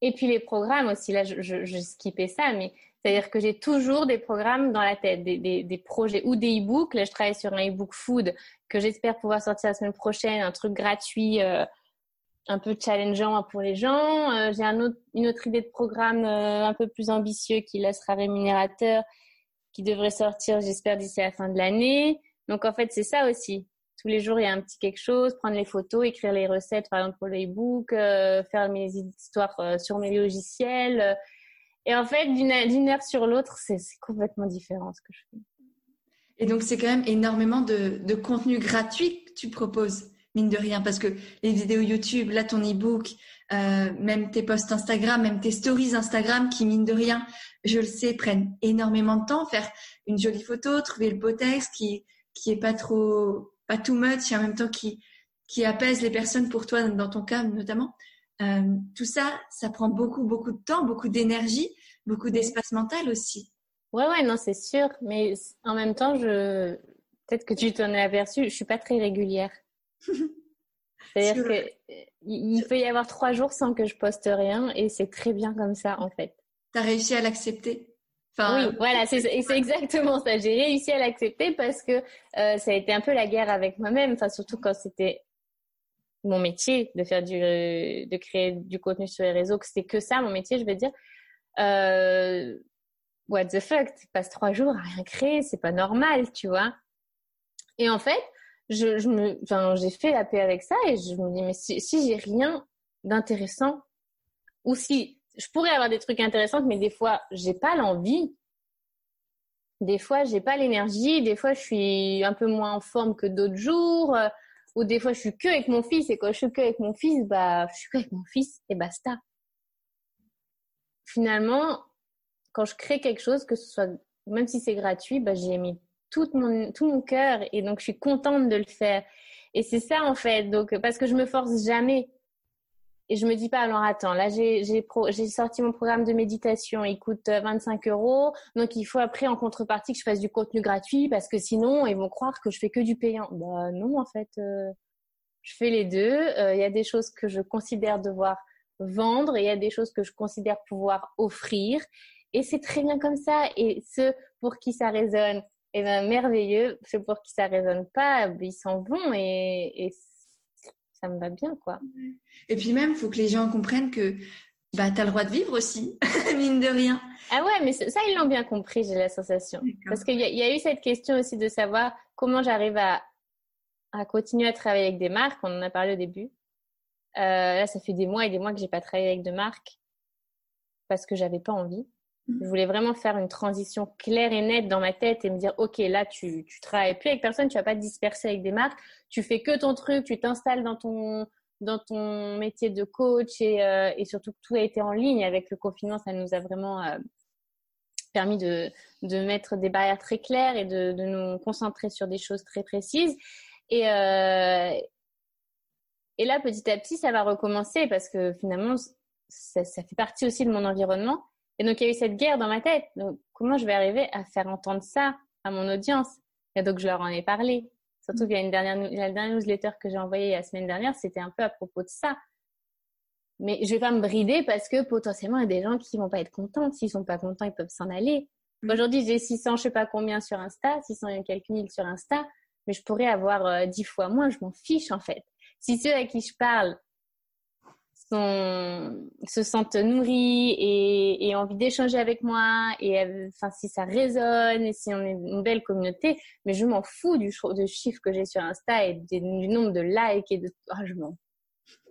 Et puis les programmes aussi, là, je, je, ça, mais c'est-à-dire que j'ai toujours des programmes dans la tête, des, des, des projets ou des e-books. Là, je travaille sur un e-book food que j'espère pouvoir sortir la semaine prochaine, un truc gratuit. Euh, un peu challengeant pour les gens. j'ai un autre, une autre idée de programme un peu plus ambitieux qui là sera rémunérateur, qui devrait sortir, j'espère, d'ici la fin de l'année. Donc en fait, c'est ça aussi. Tous les jours, il y a un petit quelque chose, prendre les photos, écrire les recettes, par exemple pour le faire mes histoires sur mes logiciels. Et en fait, d'une heure sur l'autre, c'est complètement différent ce que je fais. Et donc, c'est quand même énormément de, contenu gratuit que tu proposes, mine de rien, parce que les vidéos YouTube, là, ton e-book, euh, même tes posts Instagram, même tes stories Instagram, qui, mine de rien, je le sais, prennent énormément de temps. Faire une jolie photo, trouver le beau texte qui, qui est pas trop, pas too much, et en même temps qui, qui apaise les personnes pour toi, dans ton cas notamment. Euh, tout ça, ça prend beaucoup, beaucoup de temps, beaucoup d'énergie, beaucoup d'espace mental aussi. Ouais, ouais, non, c'est sûr. Mais en même temps, je peut-être que tu t'en es aperçu, je suis pas très régulière. C'est-à-dire qu'il peut y avoir trois jours sans que je poste rien et c'est très bien comme ça, en fait. Tu as réussi à l'accepter? Enfin, Oui, voilà, c'est exactement ça. J'ai réussi à l'accepter parce que euh, ça a été un peu la guerre avec moi-même, enfin, surtout quand c'était mon métier de faire du, de créer du contenu sur les réseaux, que c'était que ça, mon métier, je veux dire. Euh, what the fuck, tu passes trois jours à rien créer, c'est pas normal, tu vois. Et en fait, je, me, enfin, j'ai fait la paix avec ça et je me dis, mais si, j'ai rien d'intéressant, ou si je pourrais avoir des trucs intéressants, mais des fois, j'ai pas l'envie. Des fois, j'ai pas l'énergie. Des fois, je suis un peu moins en forme que d'autres jours. Ou des fois, je suis que avec mon fils. Et quand je suis que avec mon fils, bah, je suis que avec mon fils et basta. Finalement, quand je crée quelque chose, que ce soit, même si c'est gratuit, bah, j'ai mis tout mon, tout mon cœur et donc je suis contente de le faire. Et c'est ça en fait, donc parce que je me force jamais. Et je me dis pas, alors attends, là j'ai sorti mon programme de méditation, il coûte 25 euh, euros, donc il faut après en contrepartie que je fasse du contenu gratuit parce que sinon ils vont croire que je fais que du payant. Bah non en fait, euh, je fais les deux. Euh, il y a des choses que je considère devoir vendre et il y a des choses que je considère pouvoir offrir. Et c'est très bien comme ça. Et ceux pour qui ça résonne, eh ben, merveilleux. Ceux pour qui ça résonne pas, ils s'en vont et, et, ça me va bien, quoi. Et puis même, il faut que les gens comprennent que bah, tu as le droit de vivre aussi, mine de rien. Ah ouais, mais ça, ils l'ont bien compris, j'ai la sensation. Parce qu'il y, y, a eu cette question aussi de savoir comment j'arrive à, à continuer à travailler avec des marques. On en a parlé au début. Euh, là, ça fait des mois et des mois que j'ai pas travaillé avec de marques parce que j'avais pas envie. Je voulais vraiment faire une transition claire et nette dans ma tête et me dire, OK, là, tu, tu travailles plus avec personne, tu vas pas te disperser avec des marques, tu fais que ton truc, tu t'installes dans ton, dans ton métier de coach et, euh, et surtout que tout a été en ligne avec le confinement, ça nous a vraiment euh, permis de, de mettre des barrières très claires et de, de nous concentrer sur des choses très précises. Et, euh, et là, petit à petit, ça va recommencer parce que finalement, ça, ça fait partie aussi de mon environnement. Et donc, il y a eu cette guerre dans ma tête. Donc, comment je vais arriver à faire entendre ça à mon audience? Et donc, je leur en ai parlé. Surtout qu'il y a une dernière, la dernière newsletter que j'ai envoyée la semaine dernière, c'était un peu à propos de ça. Mais je vais pas me brider parce que potentiellement, il y a des gens qui vont pas être contents. S'ils sont pas contents, ils peuvent s'en aller. Mm. Aujourd'hui, j'ai 600, je sais pas combien sur Insta, 600 et quelques mille sur Insta, mais je pourrais avoir 10 euh, fois moins, je m'en fiche en fait. Si ceux à qui je parle se sentent nourris et, envie d'échanger avec moi et enfin si ça résonne et si on est une belle communauté mais je m'en fous du, chiffre que j'ai sur Insta et du, nombre de likes et de oh, je m'en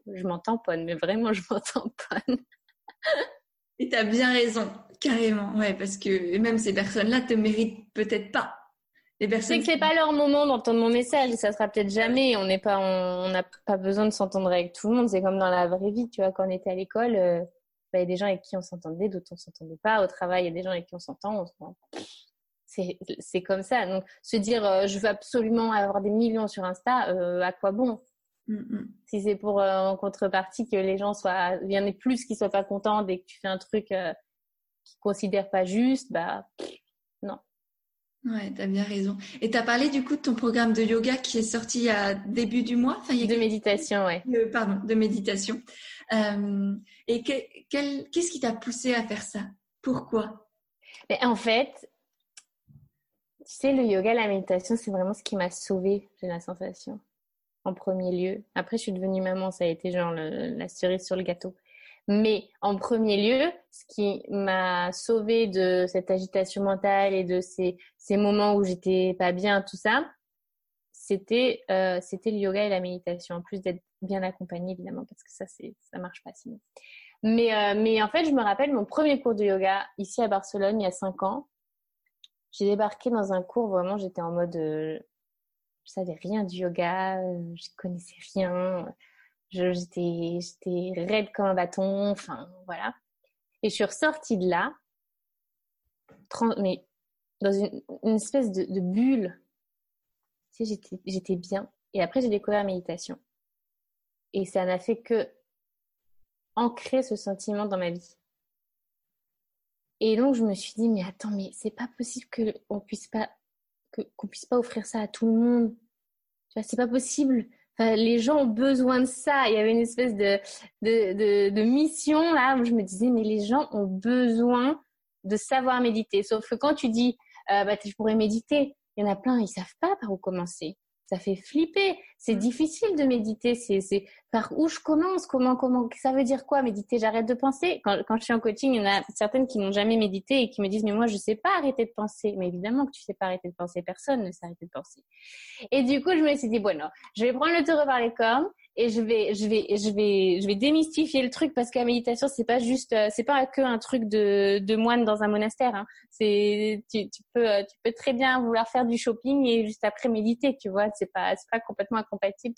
je tamponne mais vraiment je m'en tamponne. Et t'as bien raison carrément ouais parce que même ces personnes là te méritent peut-être pas c'est que c'est pas leur moment d'entendre mon message ça sera peut-être jamais. On n'est pas, on n'a pas besoin de s'entendre avec tout le monde. C'est comme dans la vraie vie, tu vois. Quand on était à l'école, euh, bah, il y a des gens avec qui on s'entendait, d'autres on s'entendait pas. Au travail, il y a des gens avec qui on s'entend. C'est, c'est comme ça. Donc, se dire, euh, je veux absolument avoir des millions sur Insta, euh, à quoi bon? Mm, mm. Si c'est pour en contrepartie que les gens soient, il y en ait plus qui soient pas contents dès que tu fais un truc qu'ils considèrent pas juste, bah. Ouais, tu as bien raison. Et tu as parlé du coup de ton programme de yoga qui est sorti à début du mois. Enfin, il y a de méditation, ouais. pardon, de méditation. Euh, et qu'est-ce qui t'a poussé à faire ça? Pourquoi? Mais En fait, tu sais, le yoga, la méditation, c'est vraiment ce qui m'a sauvée, j'ai la sensation. en premier lieu. Après, je suis devenue maman, ça a été genre la cerise sur le gâteau. Mais en premier lieu, ce qui m'a sauvée de cette agitation mentale et de ces, moments où j'étais pas bien, tout ça, c'était euh, c'était le yoga et la méditation. En plus d'être bien accompagnée, évidemment, parce que ça, c'est ça marche pas sinon. Mais, euh, mais en fait, je me rappelle mon premier cours de yoga ici à Barcelone il y a cinq ans. J'ai débarqué dans un cours, vraiment, j'étais en mode, euh, je savais rien du yoga, euh, je connaissais rien, j'étais, raide comme un bâton, enfin voilà. Et je suis ressortie de là, mais dans une, une espèce de, de, bulle. Tu sais, j'étais, j'étais bien. Et après, j'ai découvert la méditation. Et ça n'a fait que ancrer ce sentiment dans ma vie. Et donc, je me suis dit, mais attends, mais c'est pas possible qu'on puisse pas qu'on puisse pas offrir ça à tout le monde. Tu vois, c'est pas possible. Les gens ont besoin de ça. Il y avait une espèce de, de, de, de mission là où je me disais, mais les gens ont besoin de savoir méditer. Sauf que quand tu dis, euh, bah, je pourrais méditer, il y en a plein, ils savent pas par où commencer ça fait flipper. C'est mm. difficile de méditer. C'est, par où je commence Comment, comment Ça veut dire quoi méditer? J'arrête de penser. Quand, quand je suis en coaching, il y en a certaines qui n'ont jamais médité et qui me disent mais moi je sais pas arrêter de penser. Mais évidemment que tu sais pas arrêter de penser. Personne ne sait arrêter de penser. Et du coup, je me suis dit bon, je vais prendre le taureau par les cornes et je vais je vais je vais je vais démystifier le truc parce que la méditation c'est pas juste euh, c'est pas que un truc de de moine dans un monastère hein. c'est tu, tu peux euh, tu peux très bien vouloir faire du shopping et juste après méditer tu vois. C'est pas c'est pas complètement incompatible.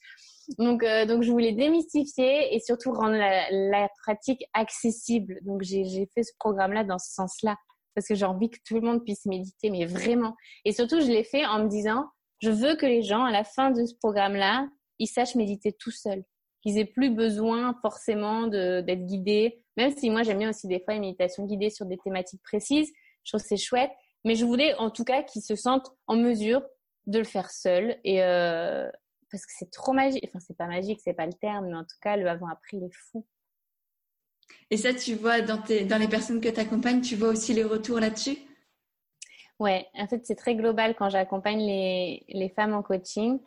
Donc euh, donc je voulais démystifier et surtout rendre la, la pratique accessible. Donc j'ai j'ai fait ce programme là dans ce sens là parce que j'ai envie que tout le monde puisse méditer mais vraiment. Et surtout je l'ai fait en me disant je veux que les gens à la fin de ce programme là ils sachent méditer tout seuls, qu'ils aient plus besoin forcément d'être guidés. Même si moi j'aime bien aussi des fois une méditation guidée sur des thématiques précises, je trouve c'est chouette. Mais je voulais en tout cas qu'ils se sentent en mesure de le faire seuls et euh, parce que c'est trop magique. Enfin c'est pas magique, c'est pas le terme, mais en tout cas le avant après il est fou. Et ça, tu vois dans, tes, dans les personnes que tu accompagnes, tu vois aussi les retours là-dessus? Ouais, en fait, c'est très global quand j'accompagne les, les femmes en coaching.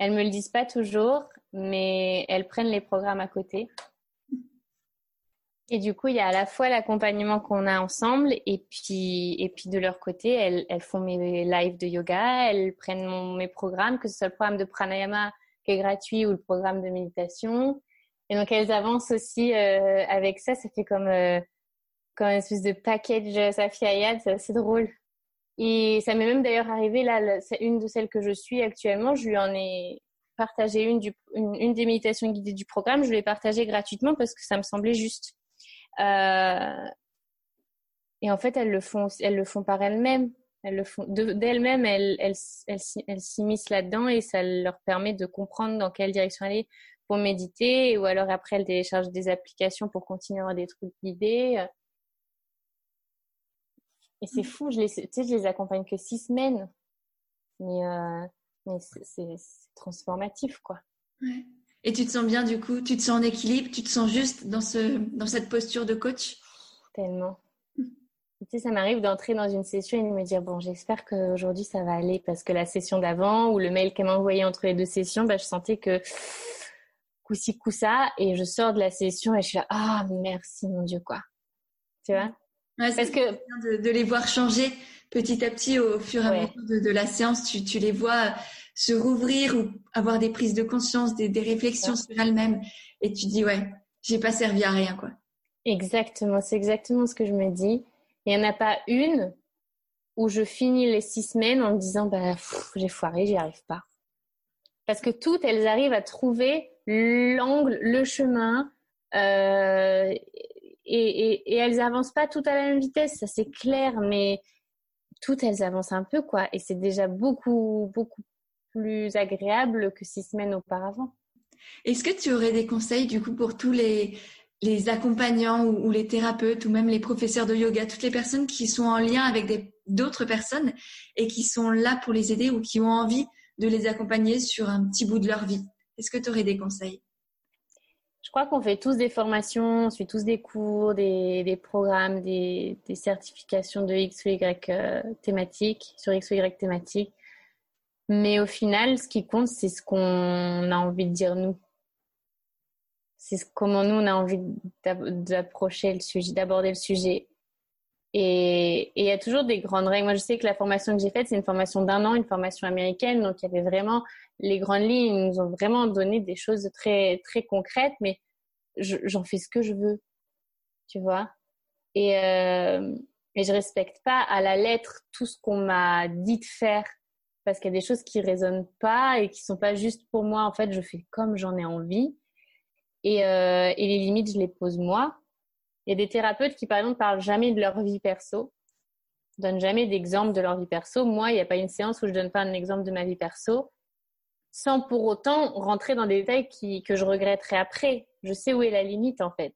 Elles me le disent pas toujours, mais elles prennent les programmes à côté. Et du coup, il y a à la fois l'accompagnement qu'on a ensemble et puis, et puis de leur côté, elles, elles font mes lives de yoga, elles prennent mes programmes, que ce soit le programme de pranayama qui est gratuit ou le programme de méditation. Et donc, elles avancent aussi euh, avec ça. Ça fait comme, euh, comme une espèce de package Safi Ayad. C'est assez drôle. Et ça m'est même d'ailleurs arrivé, là, une de celles que je suis actuellement, je lui en ai partagé une, du, une, des méditations guidées du programme, je l'ai partagée gratuitement parce que ça me semblait juste. Euh, et en fait, elles le font, elles le font par elles-mêmes. Elles le font d'elles-mêmes, elles, elles, elles, s'immiscent là-dedans et ça leur permet de comprendre dans quelle direction aller pour méditer. Ou alors après, elles téléchargent des applications pour continuer à avoir des trucs guidés. Et c'est fou, je les, tu sais, je les accompagne que six semaines. Mais, euh, mais c'est transformatif, quoi. Ouais. Et tu te sens bien du coup? Tu te sens en équilibre? Tu te sens juste dans, ce, dans cette posture de coach? Tellement. Tu sais, ça m'arrive d'entrer dans une session et de me dire, bon, j'espère qu'aujourd'hui ça va aller parce que la session d'avant ou le mail qu'elle m'a envoyé entre les deux sessions, bah, je sentais que coup-ci, coup-ça. Et je sors de la session et je suis là, ah, merci mon Dieu, quoi. Tu vois? Parce que de, les voir changer petit à petit au fur et à mesure de, la séance, tu, tu, les vois se rouvrir ou avoir des prises de conscience, des, des réflexions sur elles-mêmes, et tu dis ouais, j'ai pas servi à rien quoi. Exactement, c'est exactement ce que je me dis. Il y en a pas une où je finis les six semaines en me disant bah j'ai foiré, j'y arrive pas. Parce que toutes elles arrivent à trouver l'angle, le chemin. Euh, et, elles avancent pas toutes à la même vitesse, ça c'est clair, mais toutes elles avancent un peu quoi, et c'est déjà beaucoup beaucoup plus agréable que six semaines auparavant. Est-ce que tu aurais des conseils du coup pour tous les les accompagnants ou, ou, les thérapeutes ou même les professeurs de yoga, toutes les personnes qui sont en lien avec d'autres personnes et qui sont là pour les aider ou qui ont envie de les accompagner sur un petit bout de leur vie? Est-ce que tu aurais des conseils? Je crois qu'on fait tous des formations, on suit tous des cours, des, programmes, des, certifications de X ou Y euh, thématiques, sur X ou Y thématiques. Mais au final, ce qui compte, c'est ce qu'on a envie de dire nous. C'est comment nous, on a envie d'approcher le sujet, d'aborder le sujet. Et il y a toujours des grandes règles. Moi, je sais que la formation que j'ai faite, c'est une formation d'un an, une formation américaine. Donc, il y avait vraiment les grandes lignes. Nous ont vraiment donné des choses très, très concrètes, mais j'en fais ce que je veux. Tu vois? Et, euh, et je respecte pas à la lettre tout ce qu'on m'a dit de faire parce qu'il y a des choses qui résonnent pas et qui sont pas justes pour moi. En fait, je fais comme j'en ai envie et, euh, et les limites, je les pose moi. Il y a des thérapeutes qui, par exemple, parlent jamais de leur vie perso, donnent jamais d'exemple de leur vie perso. Moi, il n'y a pas une séance où je donne pas un exemple de ma vie perso, sans pour autant rentrer dans des détails que je regretterai après. Je sais où est la limite, en fait.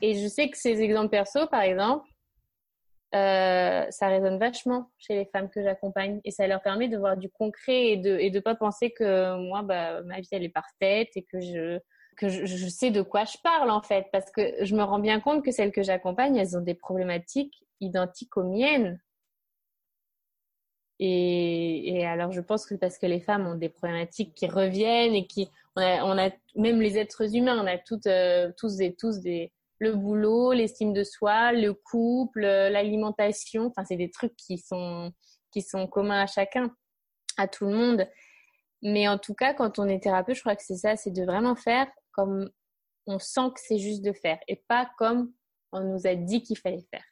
Et je sais que ces exemples perso, par exemple, euh, ça résonne vachement chez les femmes que j'accompagne et ça leur permet de voir du concret et de et de pas penser que moi bah ma vie elle est parfaite et que je que je, sais de quoi je parle en fait parce que je me rends bien compte que celles que j'accompagne elles ont des problématiques identiques aux miennes et, alors je pense que parce que les femmes ont des problématiques qui reviennent et qui on a, on a même les êtres humains on a toutes euh, tous et tous des le boulot, l'estime de soi, le couple, l'alimentation. Enfin, c'est des trucs qui sont, qui sont communs à chacun, à tout le monde. Mais en tout cas, quand on est thérapeute, je crois que c'est ça, c'est de vraiment faire comme on sent que c'est juste de faire et pas comme on nous a dit qu'il fallait faire.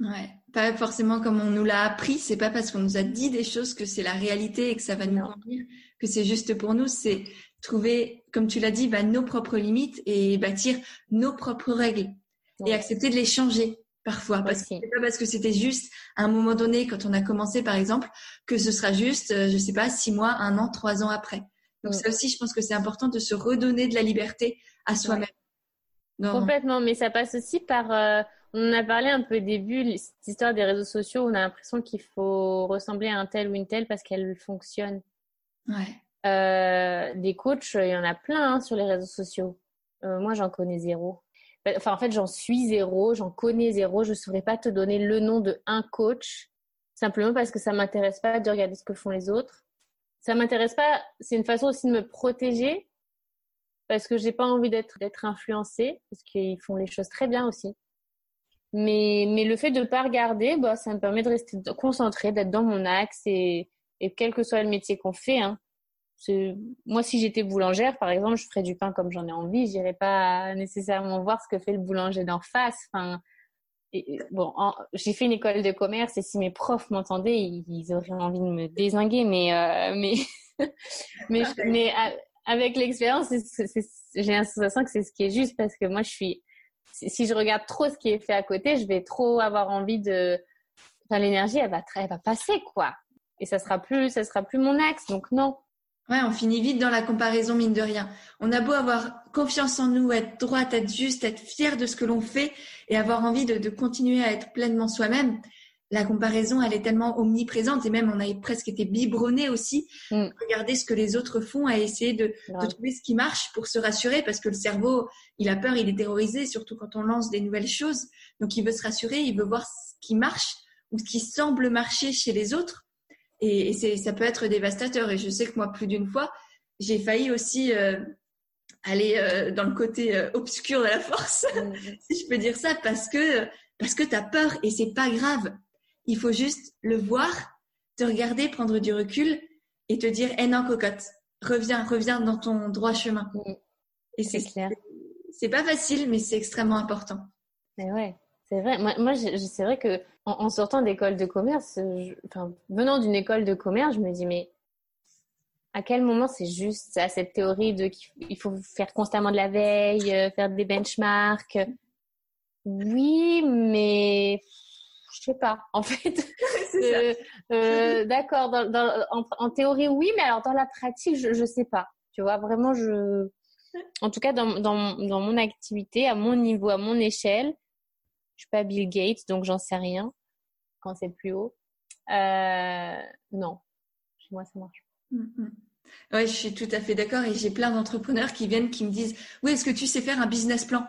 Ouais, pas forcément comme on nous l'a appris. C'est pas parce qu'on nous a dit des choses que c'est la réalité et que ça va nous convenir, que c'est juste pour nous. C'est trouver, comme tu l'as dit, bah, nos propres limites et bâtir nos propres règles et accepter de les changer parfois. Parce que c'est pas parce que c'était juste à un moment donné quand on a commencé par exemple que ce sera juste euh, je sais pas six mois un an trois ans après. Donc ça aussi je pense que c'est important de se redonner de la liberté à soi-même. Complètement mais ça passe aussi par euh, on en a parlé un peu au début cette histoire des réseaux sociaux on a l'impression qu'il faut ressembler à un tel ou une telle parce qu'elle fonctionne ouais euh, des coachs, il y en a plein hein, sur les réseaux sociaux. Euh, moi, j'en connais zéro. Bah, enfin, en fait, j'en suis zéro, j'en connais zéro. Je ne saurais pas te donner le nom de un coach, simplement parce que ça m'intéresse pas de regarder ce que font les autres. Ça m'intéresse pas. C'est une façon aussi de me protéger, parce que j'ai pas envie d'être d'être influencée, parce qu'ils font les choses très bien aussi. Mais mais le fait de pas regarder, bah, ça me permet de rester concentrée, d'être dans mon axe et et quel que soit le métier qu'on fait, hein, moi, si j'étais boulangère, par exemple, je ferais du pain comme j'en ai envie. J'irais pas nécessairement voir ce que fait le boulanger d'en face. Enfin, et, bon, j'ai fait une école de commerce et si mes profs m'entendaient, ils, auraient envie de me désinguer. Mais, euh, mais, mais, mais avec l'expérience, j'ai l'impression que c'est ce qui est juste parce que moi, je suis, si je regarde trop ce qui est fait à côté, je vais trop avoir envie de, enfin, l'énergie, elle va, elle va passer, quoi. Et ça sera plus, ça sera plus mon axe. Donc non. Ouais, on finit vite dans la comparaison, mine de rien. On a beau avoir confiance en nous, être droite, être juste, être fier de ce que l'on fait et avoir envie de, de continuer à être pleinement soi-même. La comparaison, elle est tellement omniprésente et même on a presque été biberonné aussi. Mm. Regarder ce que les autres font, à essayer de, de, trouver ce qui marche pour se rassurer parce que le cerveau, il a peur, il est terrorisé, surtout quand on lance des nouvelles choses. Donc il veut se rassurer, il veut voir ce qui marche ou ce qui semble marcher chez les autres et, c'est, ça peut être dévastateur. Et je sais que moi, plus d'une fois, j'ai failli aussi euh, aller euh, dans le côté euh, obscur de la force, mmh. si je peux dire ça, parce que parce que t'as peur et c'est pas grave. Il faut juste le voir, te regarder, prendre du recul et te dire, eh non, cocotte, reviens, reviens dans ton droit chemin. Mmh. Et c'est, clair. C'est pas facile, mais c'est extrêmement important. Mais ouais. C'est vrai. Moi, moi c'est vrai que en, sortant d'école de commerce, enfin, venant d'une école de commerce, je me dis mais à quel moment c'est juste à cette théorie de qu'il faut faire constamment de la veille, euh, faire des benchmarks? Oui, mais sais pas. En fait, euh, euh, d'accord. En, en, théorie, oui, mais alors dans la pratique, je, je sais pas. Tu vois, vraiment, je. En tout cas, dans, dans, dans mon activité, à mon niveau, à mon échelle, je suis pas Bill Gates, donc j'en sais rien quand c'est plus haut. Euh, non, chez moi ça marche. Mm, mm. Oui, je suis tout à fait d'accord et j'ai plein d'entrepreneurs qui viennent qui me disent oui est-ce que tu sais faire un business plan?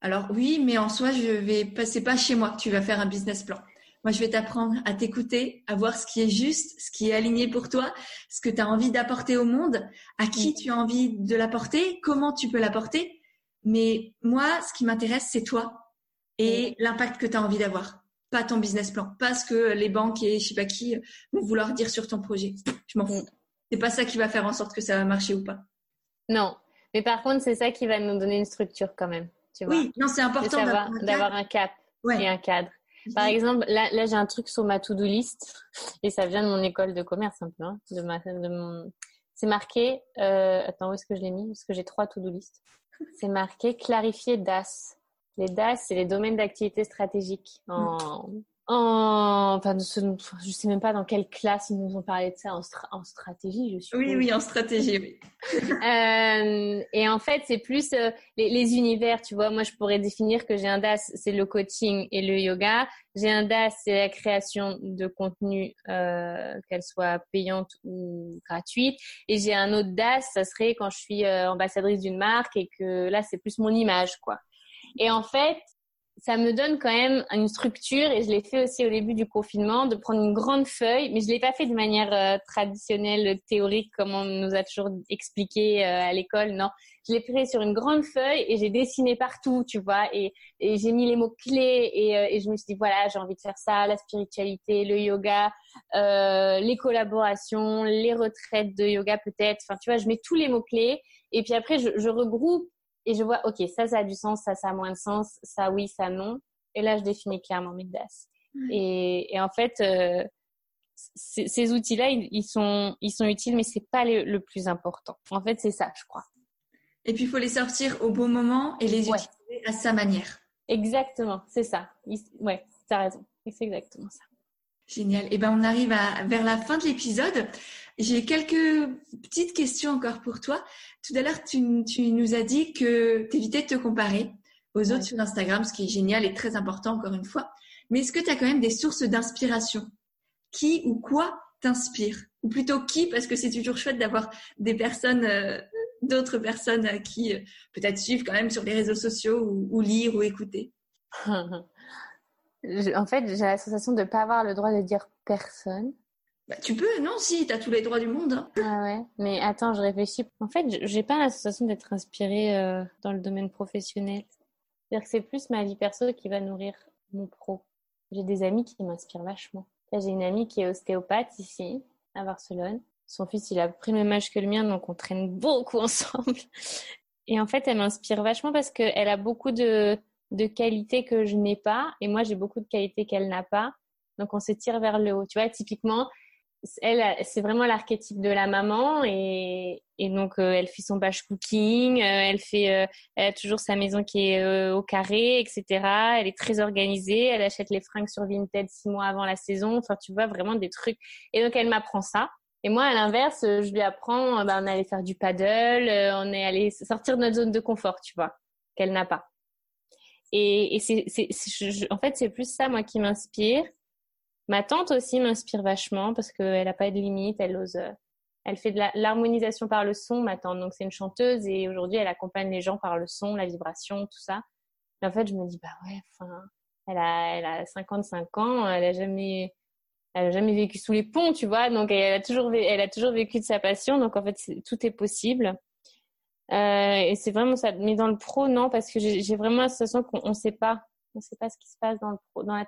Alors oui, mais en soi je vais passer pas chez moi que tu vas faire un business plan. Moi, je vais t'apprendre à t'écouter, à voir ce qui est juste, ce qui est aligné pour toi, ce que tu as envie d'apporter au monde, à qui tu as envie de l'apporter, comment tu peux l'apporter. Mais moi, ce qui m'intéresse, c'est toi et l'impact que tu as envie d'avoir. Pas ton business plan, pas ce que les banques et je sais pas qui vont vouloir dire sur ton projet. Je m'en fous. C'est pas ça qui va faire en sorte que ça va marcher ou pas. Non, mais par contre, c'est ça qui va nous donner une structure quand même. Tu vois oui, non, c'est important d'avoir un cap et un cadre. Par exemple, là, là j'ai un truc sur ma to-do list et ça vient de mon école de commerce un peu, hein, de ma, de mon... C'est marqué. Euh... Attends, où est-ce que je l'ai mis? Parce que j'ai trois to-do list. C'est marqué clarifier DAS. Les DAS, c'est les domaines d'activité stratégiques en, en, enfin, je sais même pas dans quelle classe ils nous ont parlé de ça en, en stratégie, je suis. Oui, oui, en stratégie, oui. euh, et en fait, c'est plus euh, les, les, univers, tu vois. Moi, je pourrais définir que j'ai un DAS, c'est le coaching et le yoga. J'ai un DAS, c'est la création de contenu, euh, qu'elle soit payante ou gratuite. Et j'ai un autre DAS, ça serait quand je suis euh, ambassadrice d'une marque et que là, c'est plus mon image, quoi. Et en fait, ça me donne quand même une structure et je l'ai fait aussi au début du confinement de prendre une grande feuille, mais je l'ai pas fait de manière euh, traditionnelle, théorique comme on nous a toujours expliqué euh, à l'école. Non, je l'ai pris sur une grande feuille et j'ai dessiné partout, tu vois, et, j'ai mis les mots clés et, euh, et, je me suis dit voilà, j'ai envie de faire ça, la spiritualité, le yoga, les collaborations, les retraites de yoga peut-être. Enfin, tu vois, je mets tous les mots clés et puis après je regroupe et je vois, ok, ça, ça a du sens, ça, ça a moins de sens, ça, oui, ça, non. Et là, je définis clairement mes DAS. Et, et, en fait, euh, ces outils-là, ils, sont, ils sont utiles, mais c'est pas le, le, plus important. En fait, c'est ça, je crois. Et puis, il faut les sortir au bon moment et les utiliser à sa manière. Exactement, c'est ça. Ouais, as raison. C'est exactement ça. Génial. Et eh ben, on arrive à, vers la fin de l'épisode. J'ai quelques petites questions encore pour toi. Tout à l'heure, tu, tu, nous as dit que tu évitais de te comparer aux autres sur Instagram, ce qui est génial et très important encore une fois. Mais est-ce que tu as quand même des sources d'inspiration? Qui ou quoi t'inspire? Ou plutôt qui? Parce que c'est toujours chouette d'avoir des personnes, euh, d'autres personnes qui euh, peut-être suivent quand même sur les réseaux sociaux ou, ou lire ou écouter. en fait, j'ai la sensation de ne pas avoir le droit de dire personne. Bah, tu peux, non, si, tu as tous les droits du monde. Hein. Ah ouais, mais attends, je réfléchis. En fait, j'ai pas la sensation d'être inspirée euh, dans le domaine professionnel. C'est-à-dire que c'est plus ma vie perso qui va nourrir mon pro. J'ai des amis qui m'inspirent vachement. J'ai une amie qui est ostéopathe ici, à Barcelone. Son fils, il a pris le même âge que le mien, donc on traîne beaucoup ensemble. Et en fait, elle m'inspire vachement parce qu'elle a beaucoup de, de qualités que je n'ai pas et moi j'ai beaucoup de qualités qu'elle n'a pas. Donc on se tire vers le haut. Tu vois, typiquement, elle, c'est vraiment l'archétype de la maman et, et donc euh, elle fait son batch cooking, euh, elle fait, euh, elle a toujours sa maison qui est au carré, etc. Elle est très organisée, elle achète les fringues sur Vinted six mois avant la saison. Enfin, tu vois vraiment des trucs. Et donc elle m'apprend ça. Et moi, à l'inverse, je lui apprends, bah, on allé faire du paddle, on est allé sortir de notre zone de confort, tu vois, qu'elle n'a pas. Et, et c'est, c'est, en fait, c'est plus ça, moi, qui m'inspire. Ma tante aussi m'inspire vachement parce qu'elle n'a pas de limite, elle ose, elle fait de l'harmonisation par le son, ma tante. Donc, c'est une chanteuse et aujourd'hui, elle accompagne les gens par le son, la vibration, tout ça. En fait, je me dis, bah ouais, enfin, elle a, elle a 55 ans, elle a jamais, elle a jamais vécu sous les ponts, tu vois. Donc, elle a toujours, elle a toujours vécu de sa passion. Donc, en fait, tout est possible. Euh, et c'est vraiment ça. Mais dans le pro, non, parce que j'ai vraiment la sensation qu'on ne sait pas. On sait pas ce qui se passe dans le pro. Dans la...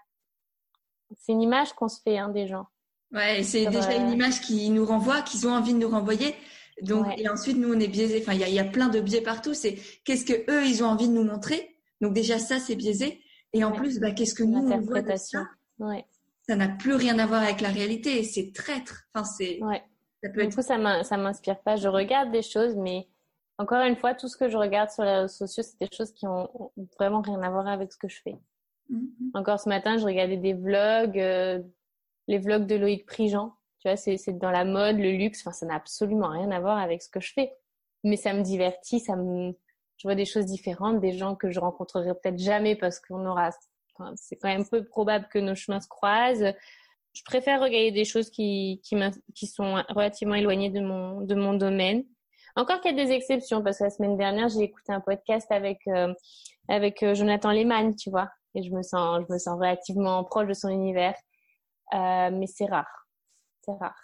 C'est une image qu'on se fait hein, des gens. Ouais, c'est déjà une image qui nous renvoie, qu'ils ont envie de nous renvoyer. Donc, et ensuite, nous, on est biaisé. Enfin, il y a, y a, plein de biais partout. C'est qu'est-ce que eux, ils ont envie de nous montrer. Donc, déjà, ça, c'est biaisé. Et en plus, bah, qu'est-ce que nous, on voit de ça? Ouais. Ça n'a plus rien à voir avec la réalité. C'est traître. Enfin, c'est. Ouais. Ça peut être... Du coup, ça m'inspire pas. Je regarde des choses, mais encore une fois, tout ce que je regarde sur les réseaux sociaux, c'est des choses qui ont vraiment rien à voir avec ce que je fais. Mm-hmm. Encore ce matin, je regardais des vlogs, euh, les vlogs de Loïc Prigent. Tu vois, c'est dans la mode, le luxe. Enfin, ça n'a absolument rien à voir avec ce que je fais. Mais ça me divertit, ça me, je vois des choses différentes, des gens que je rencontrerai peut-être jamais parce qu'on aura, enfin, c'est quand même peu probable que nos chemins se croisent. Je préfère regarder des choses qui, qui, qui sont relativement éloignées de mon, de mon domaine encore qu'il y a des exceptions, parce que la semaine dernière, j'ai écouté un podcast avec, euh, avec euh, Jonathan Lehmann, tu vois, et je me sens, je me sens relativement proche de son univers. Euh, mais c'est rare. C'est rare.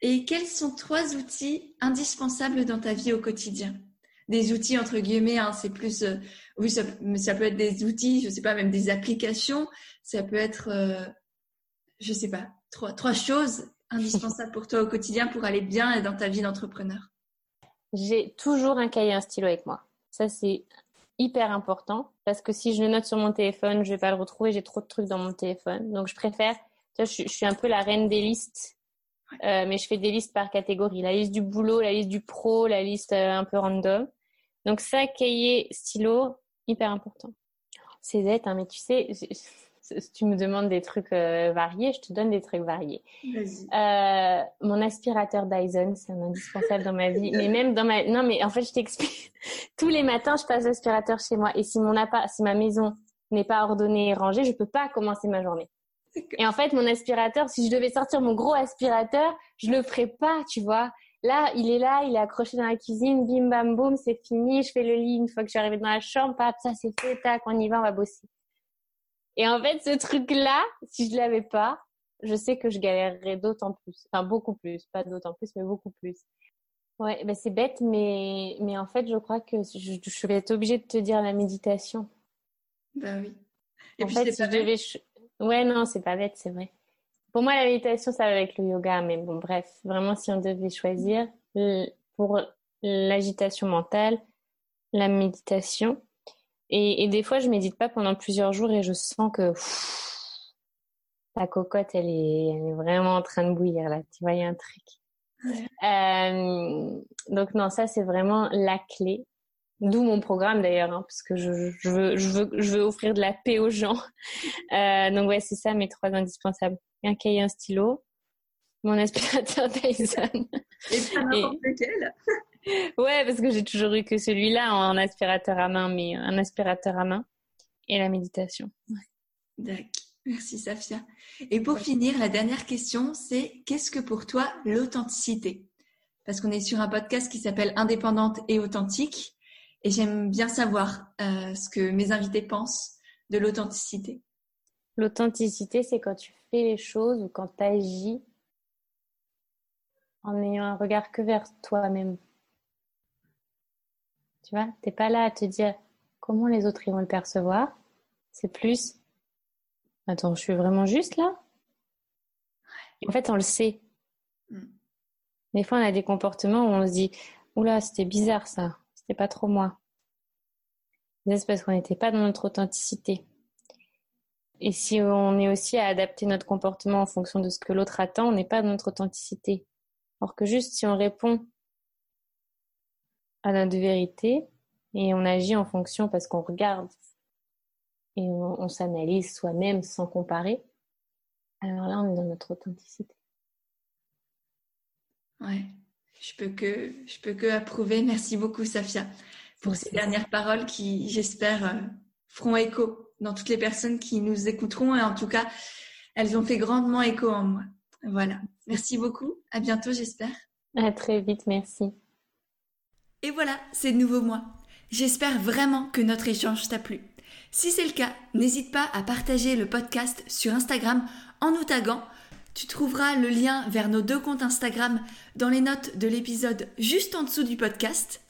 Et quels sont trois outils indispensables dans ta vie au quotidien? Des outils entre guillemets, hein, c'est plus, oui, ça, ça, peut être des outils, je sais pas, même des applications. Ça peut être, euh, je sais pas, trois, trois choses indispensables pour toi au quotidien pour aller bien dans ta vie d'entrepreneur. J'ai toujours un cahier, un stylo avec moi. Ça c'est hyper important parce que si je le note sur mon téléphone, je vais pas le retrouver. J'ai trop de trucs dans mon téléphone, donc je préfère. Tu vois, je, je suis un peu la reine des listes, euh, mais je fais des listes par catégorie. La liste du boulot, la liste du pro, la liste euh, un peu random. Donc ça, cahier, stylo, hyper important. C'est bête, hein, mais tu sais, si tu me demandes des trucs euh, variés, je te donne des trucs variés. Euh, mon aspirateur Dyson, c'est un indispensable dans ma vie. Mais même dans ma, non, mais en fait, je t'explique. Tous les matins, je passe l'aspirateur chez moi. Et si mon appart, si ma maison n'est pas ordonnée et rangée, je peux pas commencer ma journée. Et en fait, mon aspirateur, si je devais sortir mon gros aspirateur, je le ferais pas, tu vois. Là, il est là, il est accroché dans la cuisine, bim bam boum, c'est fini, je fais le lit une fois que je suis arrivée dans la chambre, pap, ça c'est fait, tac, on y va, on va bosser. Et en fait, ce truc-là, si je l'avais pas, je sais que je galérerais d'autant plus. Enfin, beaucoup plus. Pas d'autant plus, mais beaucoup plus. Ouais, ben c'est bête, mais, mais en fait, je crois que je, je vais être obligée de te dire la méditation. Ben oui. Et en puis, fait, si je devais... Ouais, non, c'est pas bête, c'est vrai. Pour moi, la méditation, ça va avec le yoga, mais bon, bref, vraiment, si on devait choisir pour l'agitation mentale, la méditation, et, et, des fois, je médite pas pendant plusieurs jours et je sens que la cocotte, elle est, elle est vraiment en train de bouillir là. Tu vois, il y a un truc. Euh, donc non, ça c'est vraiment la clé. D'où mon programme d'ailleurs, hein, parce que je, je, veux, je, veux, je veux offrir de la paix aux gens. Euh, donc ouais, c'est ça mes trois indispensables. Un cahier, un stylo, mon aspirateur Dyson. Et pas n'importe lequel. Ouais, parce que j'ai toujours eu que celui-là en aspirateur à main, mais un aspirateur à main et la méditation. D'accord. Merci Safia. Et pour finir, la dernière question, c'est qu'est-ce que pour toi l'authenticité? Parce qu'on est sur un podcast qui s'appelle Indépendante et authentique, et j'aime bien savoir euh, ce que mes invités pensent de l'authenticité. L'authenticité, c'est quand tu fais les choses ou quand tu agis en ayant un regard que vers toi-même. Tu vois, t'es pas là à te dire comment les autres ils vont le percevoir. C'est plus, attends, je suis vraiment juste là? En fait, on le sait. Mm. Des fois, on a des comportements où on se dit, oula, c'était bizarre ça, c'était pas trop moi. C'est parce qu'on n'était pas dans notre authenticité. Et si on est aussi à adapter notre comportement en fonction de ce que l'autre attend, on n'est pas dans notre authenticité. Or que juste si on répond à notre vérité et on agit en fonction parce qu'on regarde et on, s'analyse soi-même sans comparer, alors là, on est dans notre authenticité. Ouais, je peux que, je peux que approuver. Merci beaucoup, Safia, pour ces dernières paroles qui, j'espère, euh, feront écho dans toutes les personnes qui nous écouteront et en tout cas, elles ont fait grandement écho en moi. Voilà. Merci beaucoup. À bientôt, j'espère. À très vite. Merci. Et voilà, c'est de nouveau moi. J'espère vraiment que notre échange t'a plu. Si c'est le cas, n'hésite pas à partager le podcast sur Instagram en nous taguant. Tu trouveras le lien vers nos deux comptes Instagram dans les notes de l'épisode juste en dessous du podcast.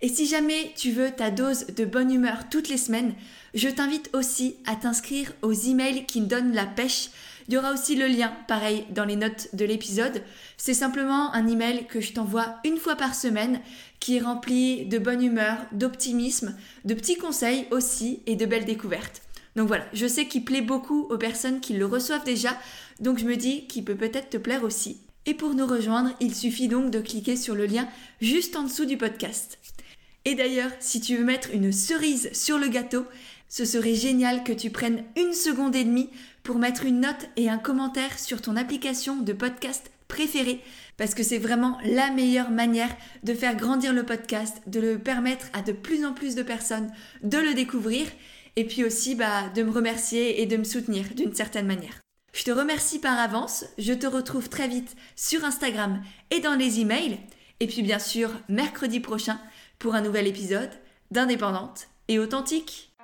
Et si jamais tu veux ta dose de bonne humeur toutes les semaines, je t'invite aussi à t'inscrire aux emails qui me donnent la pêche il y aura aussi le lien, pareil, dans les notes de l'épisode. C'est simplement un email que je t'envoie une fois par semaine qui est rempli de bonne humeur, d'optimisme, de petits conseils aussi et de belles découvertes. Donc voilà, je sais qu'il plaît beaucoup aux personnes qui le reçoivent déjà, donc je me dis qu'il peut peut-être te plaire aussi. Et pour nous rejoindre, il suffit donc de cliquer sur le lien juste en dessous du podcast. Et d'ailleurs, si tu veux mettre une cerise sur le gâteau, ce serait génial que tu prennes une seconde et demie pour mettre une note et un commentaire sur ton application de podcast préférée parce que c'est vraiment la meilleure manière de faire grandir le podcast, de le permettre à de plus en plus de personnes de le découvrir et puis aussi bah, de me remercier et de me soutenir d'une certaine manière. Je te remercie par avance, je te retrouve très vite sur Instagram et dans les emails et puis bien sûr mercredi prochain pour un nouvel épisode d'Indépendante et authentique.